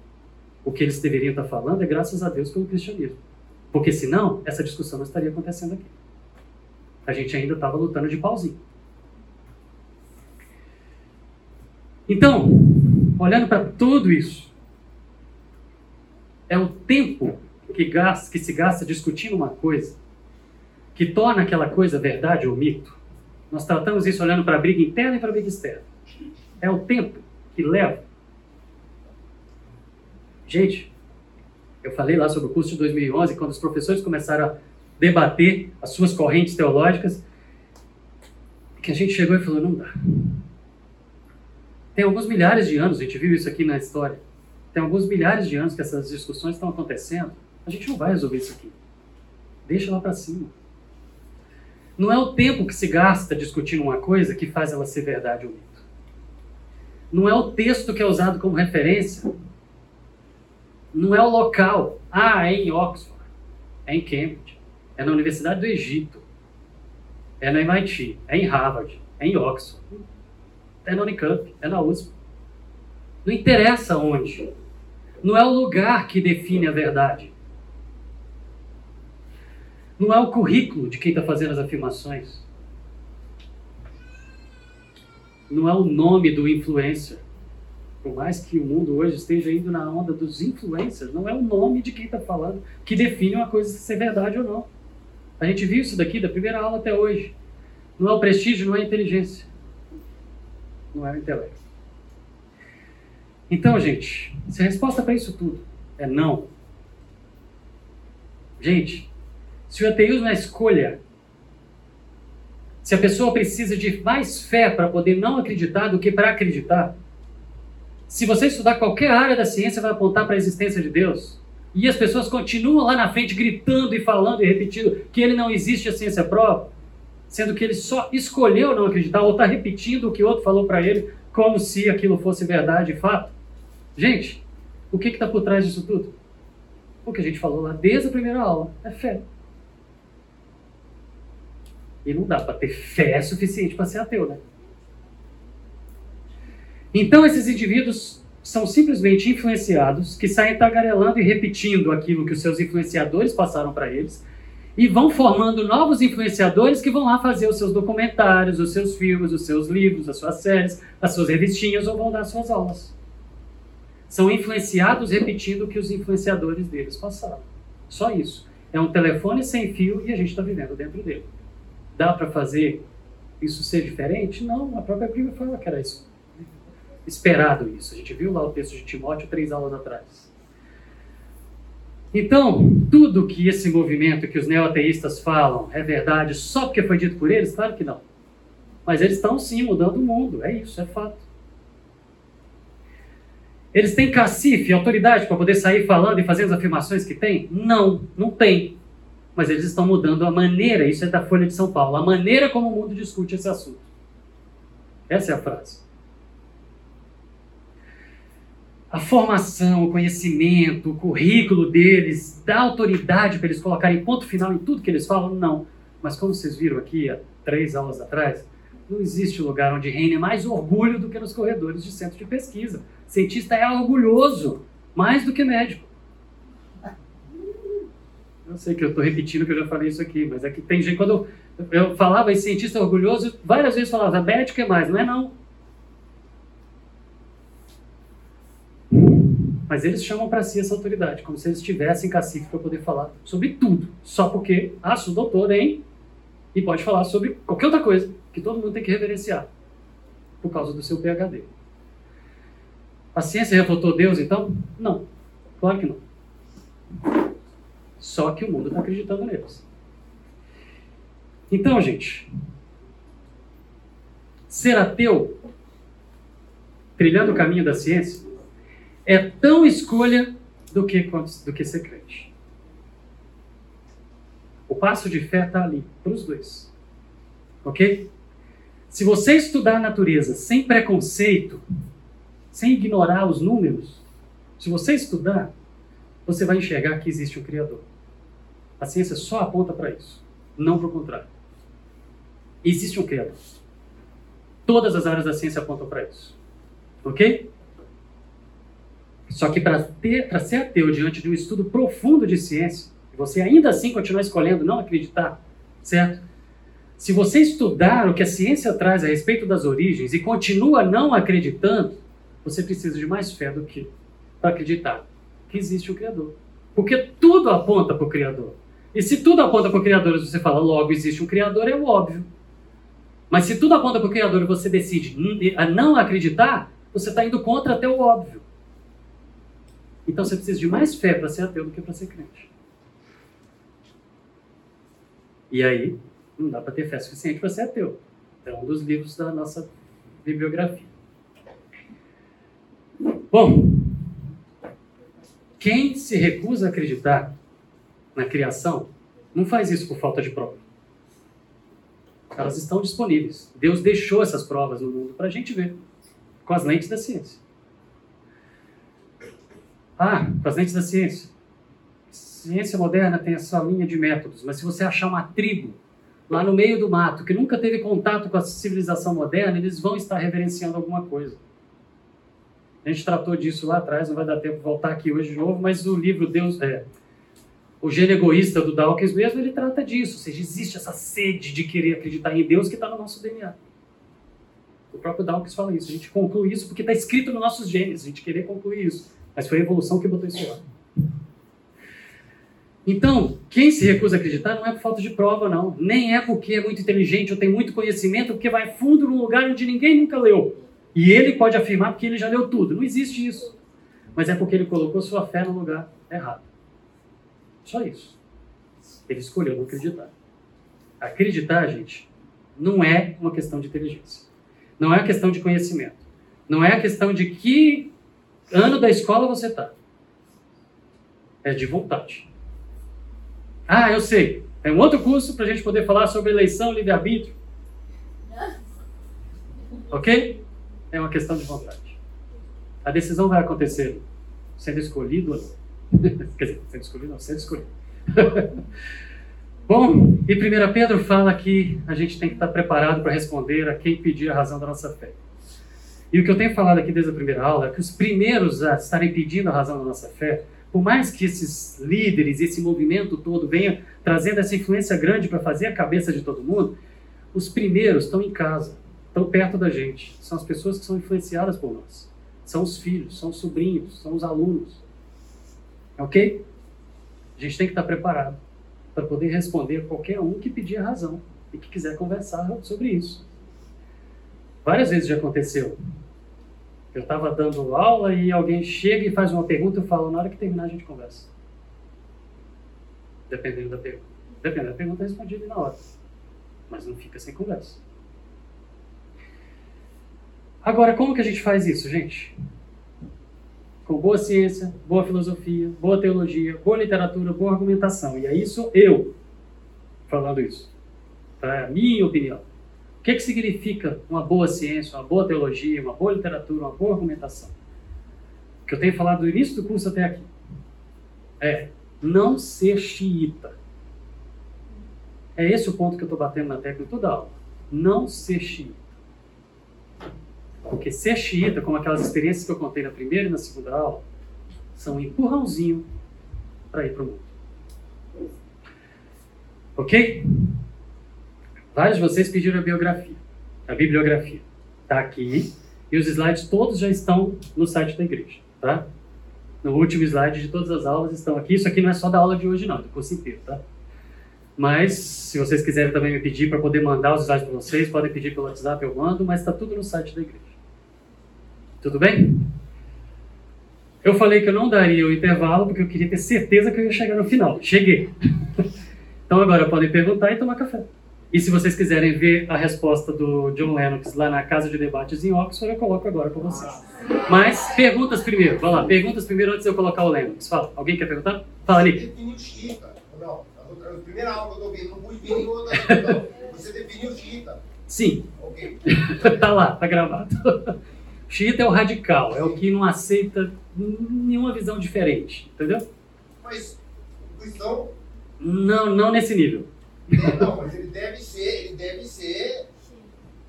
O que eles deveriam estar falando é graças a Deus pelo cristianismo. Porque senão, essa discussão não estaria acontecendo aqui. A gente ainda estava lutando de pauzinho. Então, olhando para tudo isso, é o tempo que, gasta, que se gasta discutindo uma coisa que torna aquela coisa verdade ou mito. Nós tratamos isso olhando para a briga interna e para a briga externa. É o tempo que leva Gente, eu falei lá sobre o curso de 2011, quando os professores começaram a debater as suas correntes teológicas, que a gente chegou e falou: não dá. Tem alguns milhares de anos, a gente viu isso aqui na história. Tem alguns milhares de anos que essas discussões estão acontecendo. A gente não vai resolver isso aqui. Deixa lá para cima. Não é o tempo que se gasta discutindo uma coisa que faz ela ser verdade ou mito. Não é o texto que é usado como referência. Não é o local. Ah, é em Oxford. É em Cambridge. É na Universidade do Egito. É na MIT. É em Harvard. É em Oxford. É na Unicamp. É na USP. Não interessa onde. Não é o lugar que define a verdade. Não é o currículo de quem está fazendo as afirmações. Não é o nome do influencer. Por mais que o mundo hoje esteja indo na onda dos influencers, não é o nome de quem está falando que define uma coisa ser verdade ou não. A gente viu isso daqui da primeira aula até hoje. Não é o prestígio, não é a inteligência. Não é o intelecto. Então, gente, se a resposta para isso tudo é não, gente, se o ateísmo é escolha, se a pessoa precisa de mais fé para poder não acreditar do que para acreditar, se você estudar qualquer área da ciência, vai apontar para a existência de Deus. E as pessoas continuam lá na frente gritando e falando e repetindo que ele não existe, a ciência prova, sendo que ele só escolheu não acreditar ou está repetindo o que outro falou para ele, como se aquilo fosse verdade e fato. Gente, o que está por trás disso tudo? O que a gente falou lá desde a primeira aula: é fé. E não dá para ter fé suficiente para ser ateu, né? Então esses indivíduos são simplesmente influenciados, que saem tagarelando e repetindo aquilo que os seus influenciadores passaram para eles, e vão formando novos influenciadores que vão lá fazer os seus documentários, os seus filmes, os seus livros, as suas séries, as suas revistinhas ou vão dar suas aulas. São influenciados repetindo o que os influenciadores deles passaram. Só isso. É um telefone sem fio e a gente está vivendo dentro dele. Dá para fazer isso ser diferente? Não, a própria Bíblia fala que era isso. Esperado isso. A gente viu lá o texto de Timóteo três aulas atrás. Então, tudo que esse movimento, que os neoateístas falam, é verdade só porque foi dito por eles? Claro que não. Mas eles estão sim mudando o mundo. É isso, é fato. Eles têm cacife, autoridade para poder sair falando e fazendo as afirmações que têm? Não, não tem mas eles estão mudando a maneira, isso é da Folha de São Paulo, a maneira como o mundo discute esse assunto. Essa é a frase. A formação, o conhecimento, o currículo deles, dá autoridade para eles colocarem ponto final em tudo que eles falam? Não. Mas como vocês viram aqui há três aulas atrás, não existe lugar onde reine mais orgulho do que nos corredores de centro de pesquisa. cientista é orgulhoso, mais do que médico. Eu sei que eu estou repetindo que eu já falei isso aqui, mas é que tem gente, quando eu, eu falava em cientista orgulhoso, várias vezes falava, médico é mais, não é não. Mas eles chamam para si essa autoridade, como se eles tivessem cacife para poder falar sobre tudo, só porque, ah, sou doutor, hein? E pode falar sobre qualquer outra coisa que todo mundo tem que reverenciar, por causa do seu PhD. A ciência refutou Deus, então? Não, claro que não. Só que o mundo está acreditando neles. Então, gente, ser ateu, trilhando o caminho da ciência, é tão escolha do que, do que ser crente. O passo de fé está ali, para os dois. Ok? Se você estudar a natureza sem preconceito, sem ignorar os números, se você estudar, você vai enxergar que existe um Criador. A ciência só aponta para isso, não para o contrário. Existe um Criador. Todas as áreas da ciência apontam para isso. Ok? Só que para ser ateu diante de um estudo profundo de ciência, você ainda assim continuar escolhendo não acreditar, certo? Se você estudar o que a ciência traz a respeito das origens e continua não acreditando, você precisa de mais fé do que para acreditar que existe o Criador. Porque tudo aponta para o Criador. E se tudo aponta para o Criador você fala, logo existe um Criador, é o óbvio. Mas se tudo aponta para o Criador e você decide a não acreditar, você está indo contra até o óbvio. Então você precisa de mais fé para ser ateu do que para ser crente. E aí, não dá para ter fé suficiente para ser ateu. É um dos livros da nossa bibliografia. Bom, quem se recusa a acreditar na criação não faz isso por falta de prova. Elas estão disponíveis. Deus deixou essas provas no mundo para a gente ver, com as lentes da ciência. Ah, lentes da ciência. Ciência moderna tem a sua linha de métodos, mas se você achar uma tribo lá no meio do mato que nunca teve contato com a civilização moderna, eles vão estar reverenciando alguma coisa. A gente tratou disso lá atrás, não vai dar tempo de voltar aqui hoje de novo, mas o livro Deus é o gênio egoísta do Dawkins mesmo, ele trata disso, ou seja, existe essa sede de querer acreditar em Deus que está no nosso DNA. O próprio Dawkins fala isso, a gente conclui isso porque está escrito nos nossos genes, a gente querer concluir isso. Mas foi a evolução que botou isso lá. Então, quem se recusa a acreditar não é por falta de prova, não. Nem é porque é muito inteligente ou tem muito conhecimento, porque vai fundo num lugar onde ninguém nunca leu. E ele pode afirmar porque ele já leu tudo. Não existe isso. Mas é porque ele colocou sua fé no lugar errado. Só isso. Ele escolheu não acreditar. Acreditar, gente, não é uma questão de inteligência. Não é uma questão de conhecimento. Não é a questão de que ano da escola você está. É de vontade. Ah, eu sei. É um outro curso para a gente poder falar sobre eleição, livre-arbítrio. Ok? É uma questão de vontade. A decisão vai acontecer sendo escolhido ou não. [LAUGHS] Quer dizer, sendo escolhido não, sendo escolhido. [LAUGHS] Bom, e 1 Pedro fala que a gente tem que estar preparado para responder a quem pedir a razão da nossa fé. E o que eu tenho falado aqui desde a primeira aula é que os primeiros a estarem pedindo a razão da nossa fé, por mais que esses líderes, esse movimento todo venha trazendo essa influência grande para fazer a cabeça de todo mundo, os primeiros estão em casa, estão perto da gente. São as pessoas que são influenciadas por nós. São os filhos, são os sobrinhos, são os alunos. Ok? A gente tem que estar preparado para poder responder a qualquer um que pedir razão e que quiser conversar sobre isso. Várias vezes já aconteceu. Eu estava dando aula e alguém chega e faz uma pergunta eu falo, na hora que terminar a gente conversa. Dependendo da pergunta. Dependendo da pergunta, eu respondi na hora. Mas não fica sem conversa. Agora, como que a gente faz isso, gente? com boa ciência, boa filosofia, boa teologia, boa literatura, boa argumentação. E aí sou eu falando isso. É a minha opinião. Que, que significa uma boa ciência, uma boa teologia, uma boa literatura, uma boa argumentação? Que eu tenho falado do início do curso até aqui é não ser xiita. É esse o ponto que eu estou batendo na tecla toda aula. Não ser xiita. Porque ser xiita, como aquelas experiências que eu contei na primeira e na segunda aula, são um empurrãozinho para ir para o mundo. Ok? Vários de vocês pediram a biografia, a bibliografia. Está aqui. E os slides todos já estão no site da igreja. Tá? No último slide de todas as aulas estão aqui. Isso aqui não é só da aula de hoje, não, do curso inteiro. Tá? Mas, se vocês quiserem também me pedir para poder mandar os slides para vocês, podem pedir pelo WhatsApp, eu mando, mas está tudo no site da igreja. Tudo bem? Eu falei que eu não daria o intervalo porque eu queria ter certeza que eu ia chegar no final. Cheguei. [LAUGHS] então agora podem perguntar e tomar café. E se vocês quiserem ver a resposta do John Lennox lá na Casa de Debates em Oxford, eu coloco agora para vocês. Mas perguntas primeiro. Vamos lá, perguntas primeiro antes de eu colocar o Lennox. Fala, alguém quer perguntar? Fala ali. Definiu xiita. Não, a primeira aula que eu estou vendo, não outra. Você definiu xiita. Sim. Ok. [LAUGHS] tá lá, tá gravado. Xiita é o radical, é o que não aceita nenhuma visão diferente, entendeu? Mas o cristão. Não, não nesse nível. É, não, mas ele deve ser, ele deve ser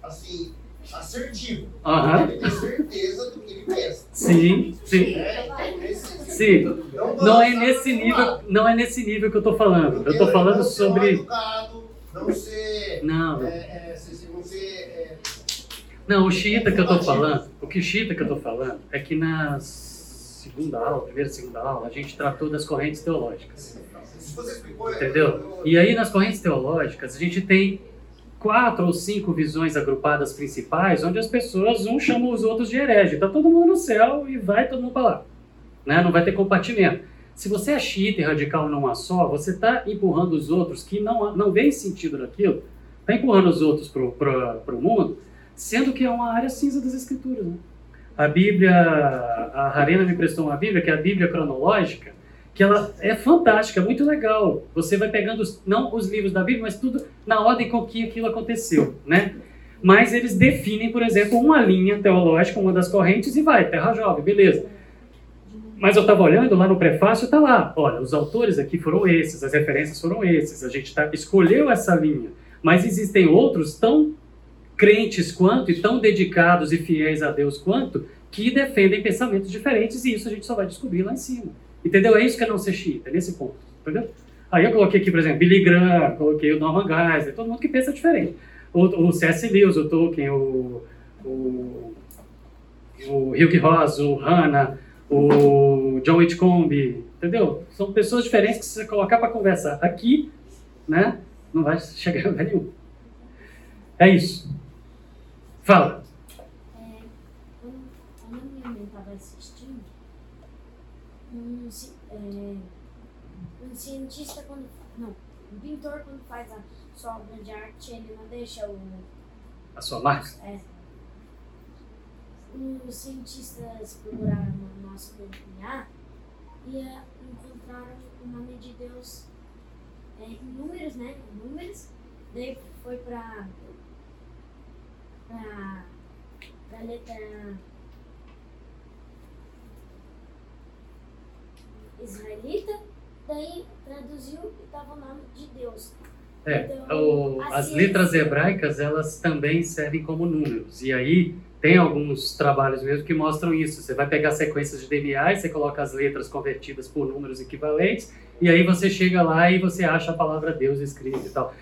assim, assertivo. Aham. Ele ter certeza do que ele pensa. Sim, sim. É, nesse, Sim. Não, Não é nesse nível, não é nesse nível que eu tô falando. Eu tô Não falando mal sobre educado, não ser. Não. É, é, não ser. é, Não, o xiita que eu tô falando, o que xiita que eu tô falando é que na segunda aula, primeira segunda aula, a gente tratou das correntes teológicas. Entendeu? eu- eu- E aí nas correntes teológicas a gente tem quatro ou cinco visões agrupadas principais, onde as pessoas um chamam os outros de herege. Tá todo mundo no céu e vai todo mundo para lá. Né? Não vai ter compartimento. Se você é xiita e radical numa só, você está empurrando os outros que não, não veem sentido naquilo, está empurrando os outros para o mundo, sendo que é uma área cinza das escrituras. Né? a Bíblia, a Harena me prestou uma Bíblia, que é a Bíblia cronológica, que ela é fantástica, muito legal. Você vai pegando, não os livros da Bíblia, mas tudo na ordem com que aquilo aconteceu, né? Mas eles definem, por exemplo, uma linha teológica, uma das correntes, e vai, Terra Jovem, beleza. Mas eu estava olhando lá no prefácio, está lá, olha, os autores aqui foram esses, as referências foram esses, a gente tá, escolheu essa linha. Mas existem outros tão crentes quanto e tão dedicados e fiéis a Deus quanto, que defendem pensamentos diferentes, e isso a gente só vai descobrir lá em cima. Entendeu? É isso que é não ser xiita, é nesse ponto. Entendeu? Aí eu coloquei aqui, por exemplo, Billy Graham, coloquei o Norman Geisler, todo mundo que pensa diferente. O, o C.S. Lewis, o Tolkien, o, o, o Hugh Ross, o Hanna, o John Whitcomb, entendeu? São pessoas diferentes que se você colocar para conversar aqui, né, não vai chegar a nenhum. É isso. Fala. É, quando, quando a minha mãe estava assistindo, um, ci- é, um cientista quando. Não, um pintor quando faz a sua obra de arte, ele não deixa o. A sua marca? É, os cientistas procuraram no nosso DNA e é, encontraram o nome de Deus é, em números, né? Em números. Daí foi para pra, pra letra israelita, daí traduziu e tava o nome de Deus. É, Então, o- a as ciência- letras hebraicas, elas também servem como números. E aí tem alguns trabalhos mesmo que mostram isso. Você vai pegar sequências de DNA você coloca as letras convertidas por números equivalentes, e aí você chega lá e você acha a palavra Deus escrita e tal.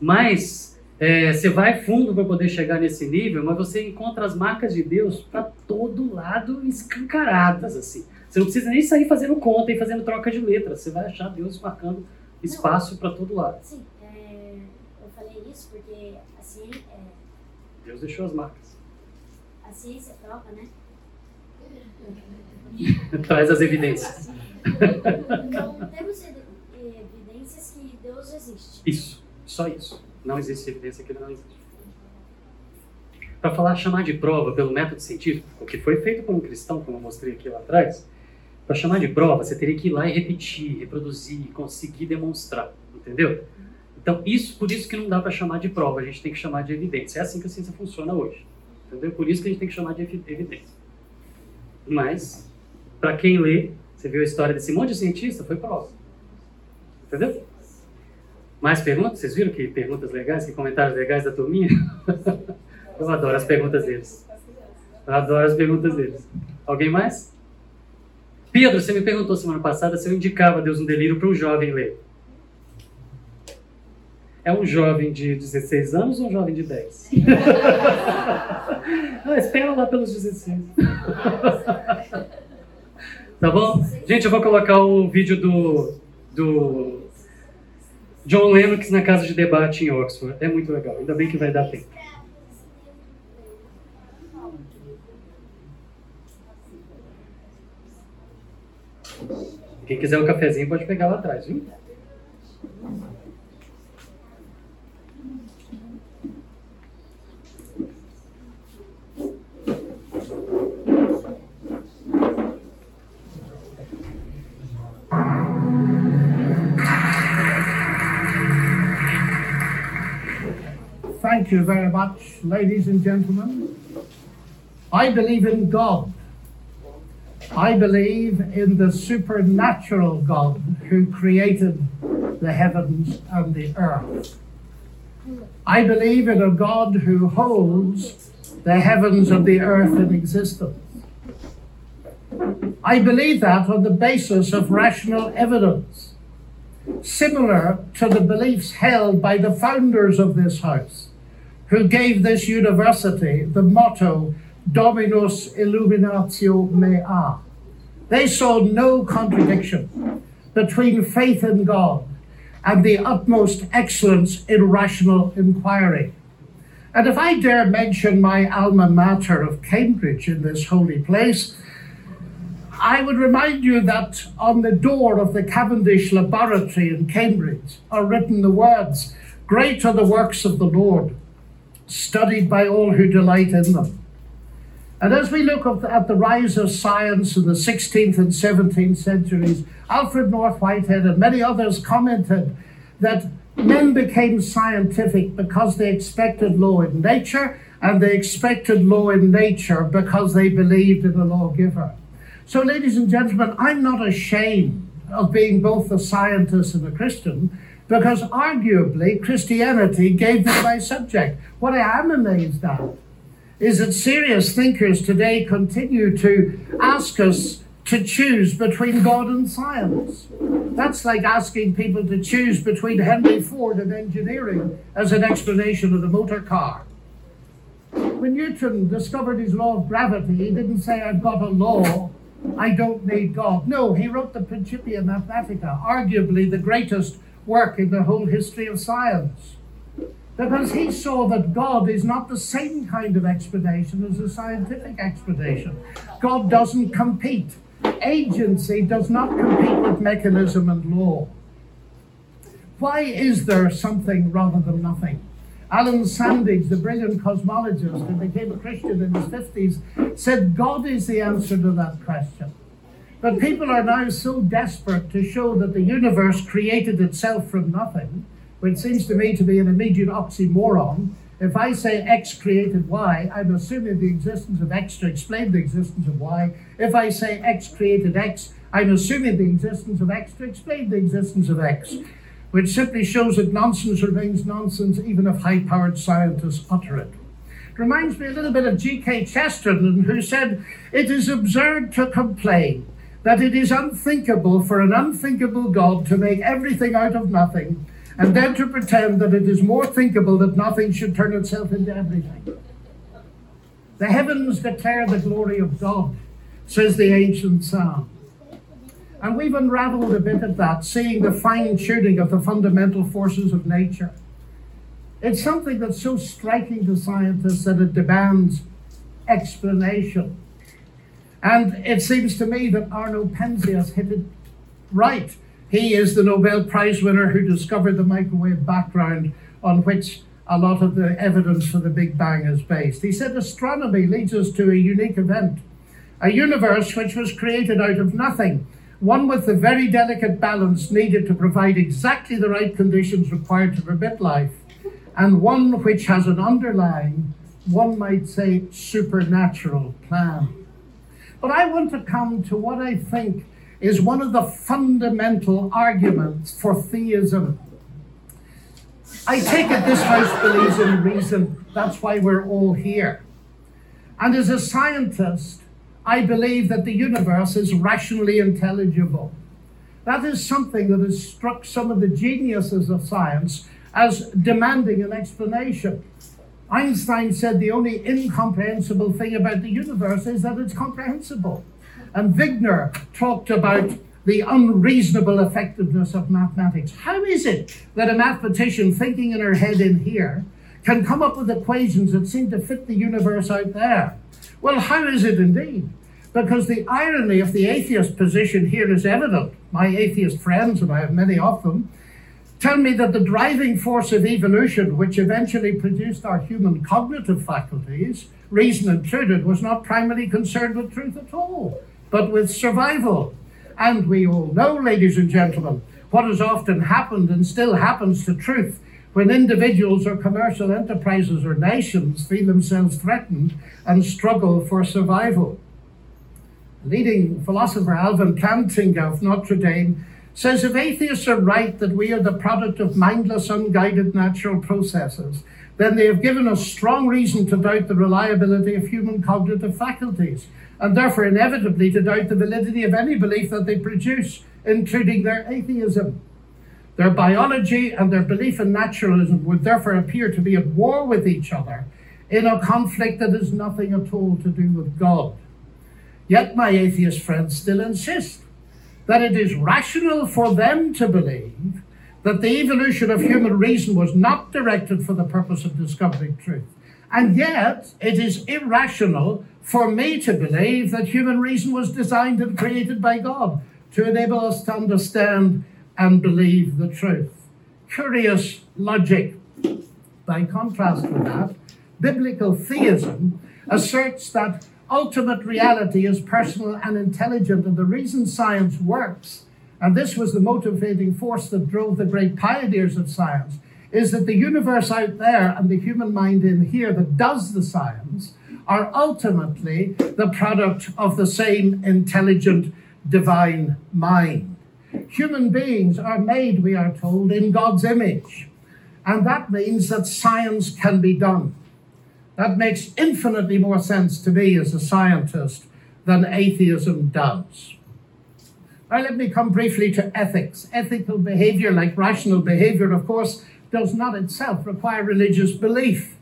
Mas é, você vai fundo para poder chegar nesse nível, mas você encontra as marcas de Deus para todo lado escancaradas, assim. Você não precisa nem sair fazendo conta e fazendo troca de letras. Você vai achar Deus marcando espaço para todo lado. Sim, é, eu falei isso porque a ciência, é, Deus deixou as marcas. a ciência prova, né? [LAUGHS] Traz as evidências. Então, temos evi- evidências que Deus existe. Isso, só isso. Não existe evidência que ele não existe. Para falar, chamar de prova pelo método científico, o que foi feito por um cristão, como eu mostrei aqui lá atrás, para chamar de prova, você teria que ir lá e repetir, reproduzir, conseguir demonstrar, entendeu? Então, isso, por isso que não dá para chamar de prova, a gente tem que chamar de evidência. É assim que a ciência funciona hoje, entendeu? Por isso que a gente tem que chamar de evi- evidência. Mas, para quem lê, você viu a história desse monte de cientista, foi prova. Entendeu? Mais perguntas? Vocês viram que perguntas legais, que comentários legais da turminha? [LAUGHS] Eu adoro as perguntas deles. Eu adoro as perguntas deles. Alguém mais? Pedro, você me perguntou semana passada se eu indicava Deus no Delírio para um jovem ler. É um jovem de 16 anos ou um jovem de 10? ah, [LAUGHS] espera lá pelos 16. tá bom? Gente, eu vou colocar o vídeo do, do John Lennox na casa de debate em Oxford. É muito legal, ainda bem que vai dar tempo. Quem quiser um cafezinho pode pegar lá atrás, viu? Thank you very much, ladies and gentlemen. I believe in God. I believe in the supernatural God who created the heavens and the earth. I believe in a God who holds the heavens and the earth in existence. I believe that on the basis of rational evidence, similar to the beliefs held by the founders of this house, who gave this university the motto Dominus Illuminatio Mea. They saw no contradiction between faith in God and the utmost excellence in rational inquiry. And if I dare mention my alma mater of Cambridge in this holy place, I would remind you that on the door of the Cavendish Laboratory in Cambridge are written the words, Great are the works of the Lord, studied by all who delight in them. And as we look at the rise of science in the 16th and 17th centuries, Alfred North Whitehead and many others commented that men became scientific because they expected law in nature, and they expected law in nature because they believed in the lawgiver. So, ladies and gentlemen, I'm not ashamed of being both a scientist and a Christian because arguably Christianity gave me my subject. What I am amazed at is that serious thinkers today continue to ask us to choose between God and science. That's like asking people to choose between Henry Ford and engineering as an explanation of the motor car. When Newton discovered his law of gravity, he didn't say, I've got a law, I don't need God. No, he wrote the Principia Mathematica, arguably the greatest work in the whole history of science because he saw that God is not the same kind of explanation as a scientific explanation. God doesn't compete. Agency does not compete with mechanism and law. Why is there something rather than nothing? Alan Sandage, the brilliant cosmologist who became a Christian in his 50s, said God is the answer to that question. But people are now so desperate to show that the universe created itself from nothing which seems to me to be an immediate oxymoron. If I say X created Y, I'm assuming the existence of X to explain the existence of Y. If I say X created X, I'm assuming the existence of X to explain the existence of X, which simply shows that nonsense remains nonsense even if high powered scientists utter it. It reminds me a little bit of G.K. Chesterton, who said, It is absurd to complain that it is unthinkable for an unthinkable God to make everything out of nothing and then to pretend that it is more thinkable that nothing should turn itself into everything. The heavens declare the glory of God, says the ancient psalm. And we've unraveled a bit of that, seeing the fine tuning of the fundamental forces of nature. It's something that's so striking to scientists that it demands explanation. And it seems to me that Arno Penzias hit it right he is the Nobel Prize winner who discovered the microwave background on which a lot of the evidence for the Big Bang is based. He said astronomy leads us to a unique event, a universe which was created out of nothing, one with the very delicate balance needed to provide exactly the right conditions required to permit life, and one which has an underlying, one might say, supernatural plan. But I want to come to what I think is one of the fundamental arguments for theism. I take it this house believes in reason. That's why we're all here. And as a scientist, I believe that the universe is rationally intelligible. That is something that has struck some of the geniuses of science as demanding an explanation. Einstein said the only incomprehensible thing about the universe is that it's comprehensible. And Wigner talked about the unreasonable effectiveness of mathematics. How is it that a mathematician thinking in her head in here can come up with equations that seem to fit the universe out there? Well, how is it indeed? Because the irony of the atheist position here is evident. My atheist friends, and I have many of them, tell me that the driving force of evolution, which eventually produced our human cognitive faculties, reason included, was not primarily concerned with truth at all but with survival. And we all know, ladies and gentlemen, what has often happened and still happens to truth when individuals or commercial enterprises or nations feel themselves threatened and struggle for survival. Leading philosopher Alvin Plantinga of Notre Dame says if atheists are right that we are the product of mindless, unguided natural processes, then they have given us strong reason to doubt the reliability of human cognitive faculties and therefore inevitably to doubt the validity of any belief that they produce, including their atheism. Their biology and their belief in naturalism would therefore appear to be at war with each other in a conflict that has nothing at all to do with God. Yet my atheist friends still insist that it is rational for them to believe that the evolution of human reason was not directed for the purpose of discovering truth. And yet, it is irrational for me to believe that human reason was designed and created by God to enable us to understand and believe the truth. Curious logic. By contrast with that, biblical theism asserts that ultimate reality is personal and intelligent. And the reason science works, and this was the motivating force that drove the great pioneers of science, is that the universe out there and the human mind in here that does the science are ultimately the product of the same intelligent divine mind. Human beings are made, we are told, in God's image. And that means that science can be done. That makes infinitely more sense to me as a scientist than atheism does. Now, let me come briefly to ethics. Ethical behavior, like rational behavior, of course, does not itself require religious belief.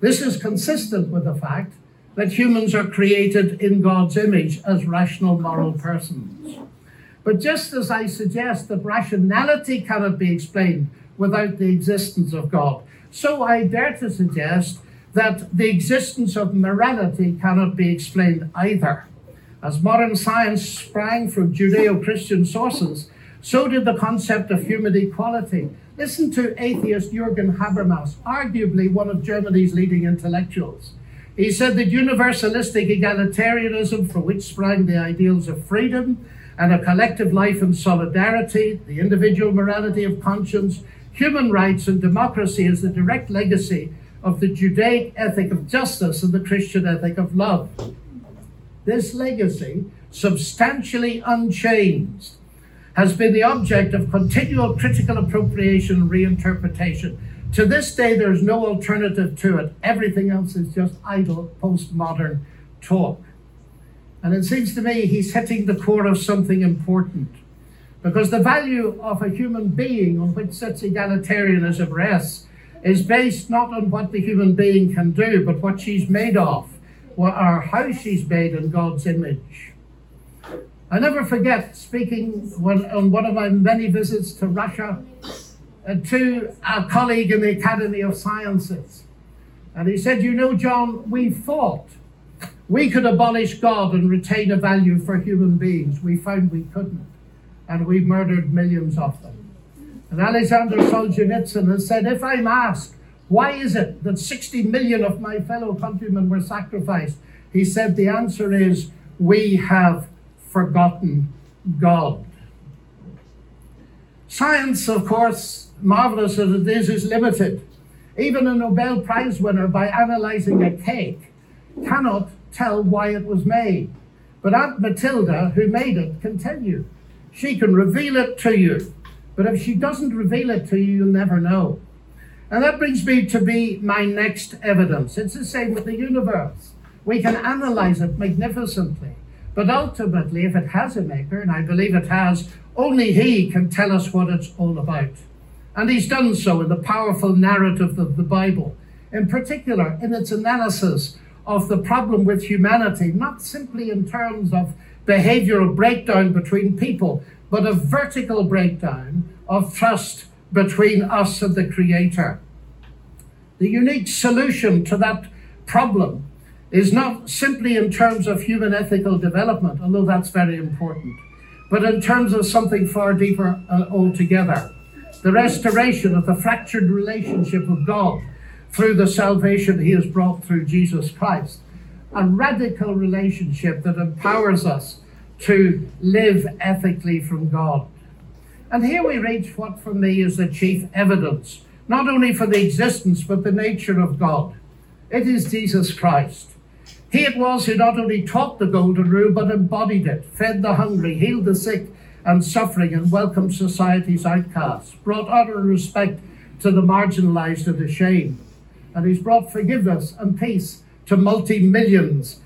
This is consistent with the fact that humans are created in God's image as rational moral persons. But just as I suggest that rationality cannot be explained without the existence of God, so I dare to suggest that the existence of morality cannot be explained either. As modern science sprang from Judeo Christian sources, so did the concept of human equality. Listen to atheist Jürgen Habermas, arguably one of Germany's leading intellectuals. He said that universalistic egalitarianism, from which sprang the ideals of freedom and a collective life in solidarity, the individual morality of conscience, human rights, and democracy, is the direct legacy of the Judaic ethic of justice and the Christian ethic of love. This legacy, substantially unchanged, has been the object of continual critical appropriation and reinterpretation. To this day, there is no alternative to it. Everything else is just idle postmodern talk. And it seems to me he's hitting the core of something important. Because the value of a human being on which such egalitarianism rests is based not on what the human being can do, but what she's made of, what or how she's made in God's image. I never forget speaking when, on one of my many visits to Russia uh, to a colleague in the Academy of Sciences. And he said, You know, John, we thought we could abolish God and retain a value for human beings. We found we couldn't. And we murdered millions of them. And Alexander Solzhenitsyn has said, if I'm asked, why is it that 60 million of my fellow countrymen were sacrificed? He said, the answer is, we have forgotten God. Science, of course, marvelous as it is, is limited. Even a Nobel Prize winner, by analyzing a cake, cannot tell why it was made. But Aunt Matilda, who made it, can tell you. She can reveal it to you. But if she doesn't reveal it to you, you'll never know. And that brings me to be my next evidence. It's the same with the universe. We can analyze it magnificently. But ultimately, if it has a maker, and I believe it has, only he can tell us what it's all about. And he's done so in the powerful narrative of the Bible, in particular in its analysis of the problem with humanity, not simply in terms of behavioral breakdown between people, but a vertical breakdown of trust between us and the Creator. The unique solution to that problem is not simply in terms of human ethical development, although that's very important, but in terms of something far deeper uh, altogether the restoration of the fractured relationship of God through the salvation He has brought through Jesus Christ. A radical relationship that empowers us to live ethically from God. And here we reach what for me is the chief evidence, not only for the existence but the nature of God. It is Jesus Christ. He it was who not only taught the golden rule but embodied it, fed the hungry, healed the sick and suffering, and welcomed society's outcasts, brought honor and respect to the marginalized and the ashamed. And he's brought forgiveness and peace to multi millions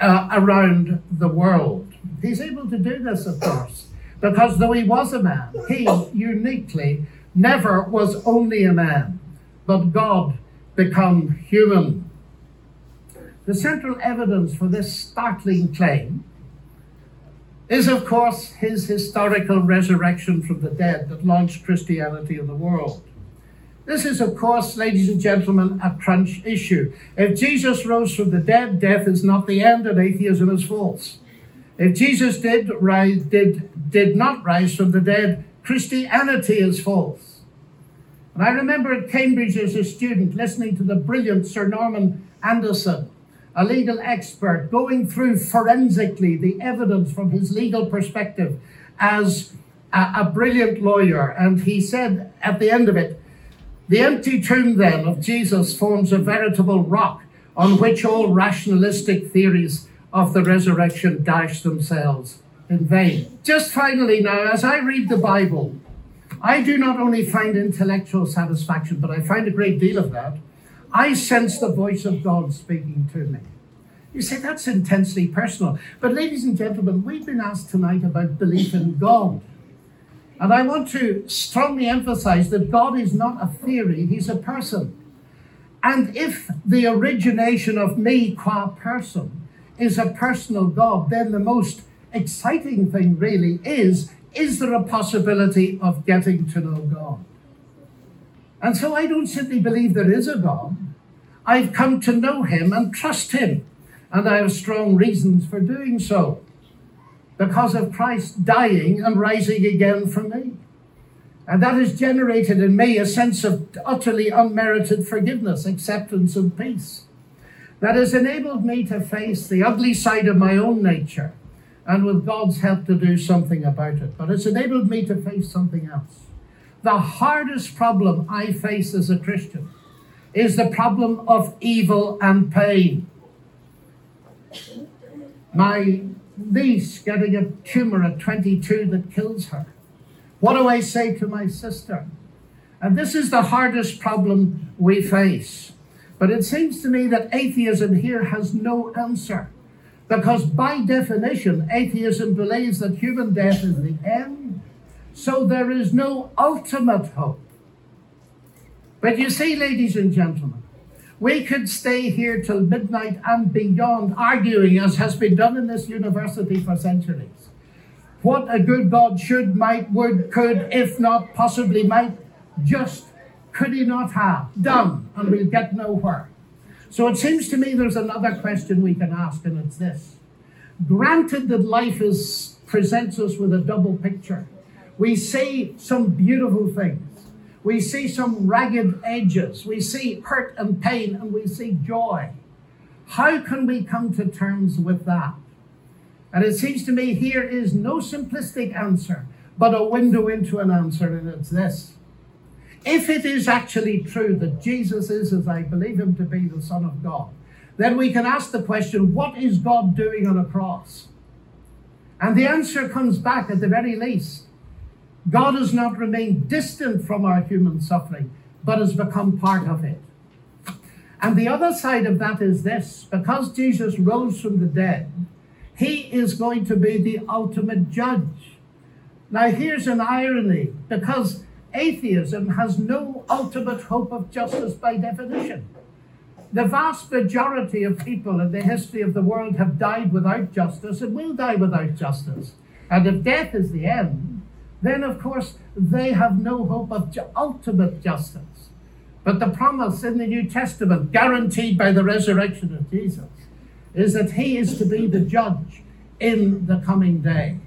uh, around the world. He's able to do this, of course, because though he was a man, he uniquely never was only a man, but God become human. The central evidence for this startling claim is, of course, his historical resurrection from the dead that launched Christianity in the world. This is, of course, ladies and gentlemen, a crunch issue. If Jesus rose from the dead, death is not the end and atheism is false. If Jesus did rise, did, did not rise from the dead, Christianity is false. And I remember at Cambridge as a student listening to the brilliant Sir Norman Anderson, a legal expert, going through forensically the evidence from his legal perspective as a, a brilliant lawyer. And he said at the end of it, the empty tomb then of Jesus forms a veritable rock on which all rationalistic theories of the resurrection dash themselves in vain. Just finally, now, as I read the Bible, I do not only find intellectual satisfaction, but I find a great deal of that. I sense the voice of God speaking to me. You say that's intensely personal. But, ladies and gentlemen, we've been asked tonight about belief in God. And I want to strongly emphasize that God is not a theory, He's a person. And if the origination of me qua person is a personal God, then the most exciting thing really is is there a possibility of getting to know God? And so I don't simply believe there is a God. I've come to know Him and trust Him. And I have strong reasons for doing so because of Christ dying and rising again for me. And that has generated in me a sense of utterly unmerited forgiveness, acceptance, and peace. That has enabled me to face the ugly side of my own nature and with God's help to do something about it. But it's enabled me to face something else. The hardest problem I face as a Christian is the problem of evil and pain. My niece getting a tumor at 22 that kills her. What do I say to my sister? And this is the hardest problem we face. But it seems to me that atheism here has no answer. Because by definition, atheism believes that human death is the end, so there is no ultimate hope. But you see, ladies and gentlemen, we could stay here till midnight and beyond arguing, as has been done in this university for centuries. What a good God should, might, would, could, if not possibly might, just could he not have done, and we'll get nowhere. So it seems to me there's another question we can ask, and it's this. Granted that life is presents us with a double picture, we see some beautiful things. We see some ragged edges. We see hurt and pain, and we see joy. How can we come to terms with that? And it seems to me here is no simplistic answer, but a window into an answer, and it's this. If it is actually true that Jesus is, as I believe him to be, the Son of God, then we can ask the question what is God doing on a cross? And the answer comes back at the very least. God has not remained distant from our human suffering, but has become part of it. And the other side of that is this because Jesus rose from the dead, he is going to be the ultimate judge. Now, here's an irony because atheism has no ultimate hope of justice by definition. The vast majority of people in the history of the world have died without justice and will die without justice. And if death is the end, then of course they have no hope of ultimate justice. But the promise in the New Testament, guaranteed by the resurrection of Jesus, is that he is to be the judge in the coming day.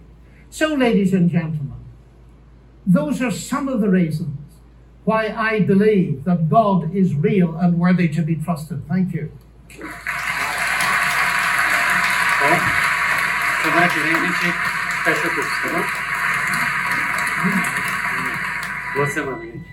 So, ladies and gentlemen, those are some of the reasons why I believe that God is real and worthy to be trusted. Thank you. Semana Boa semana, gente.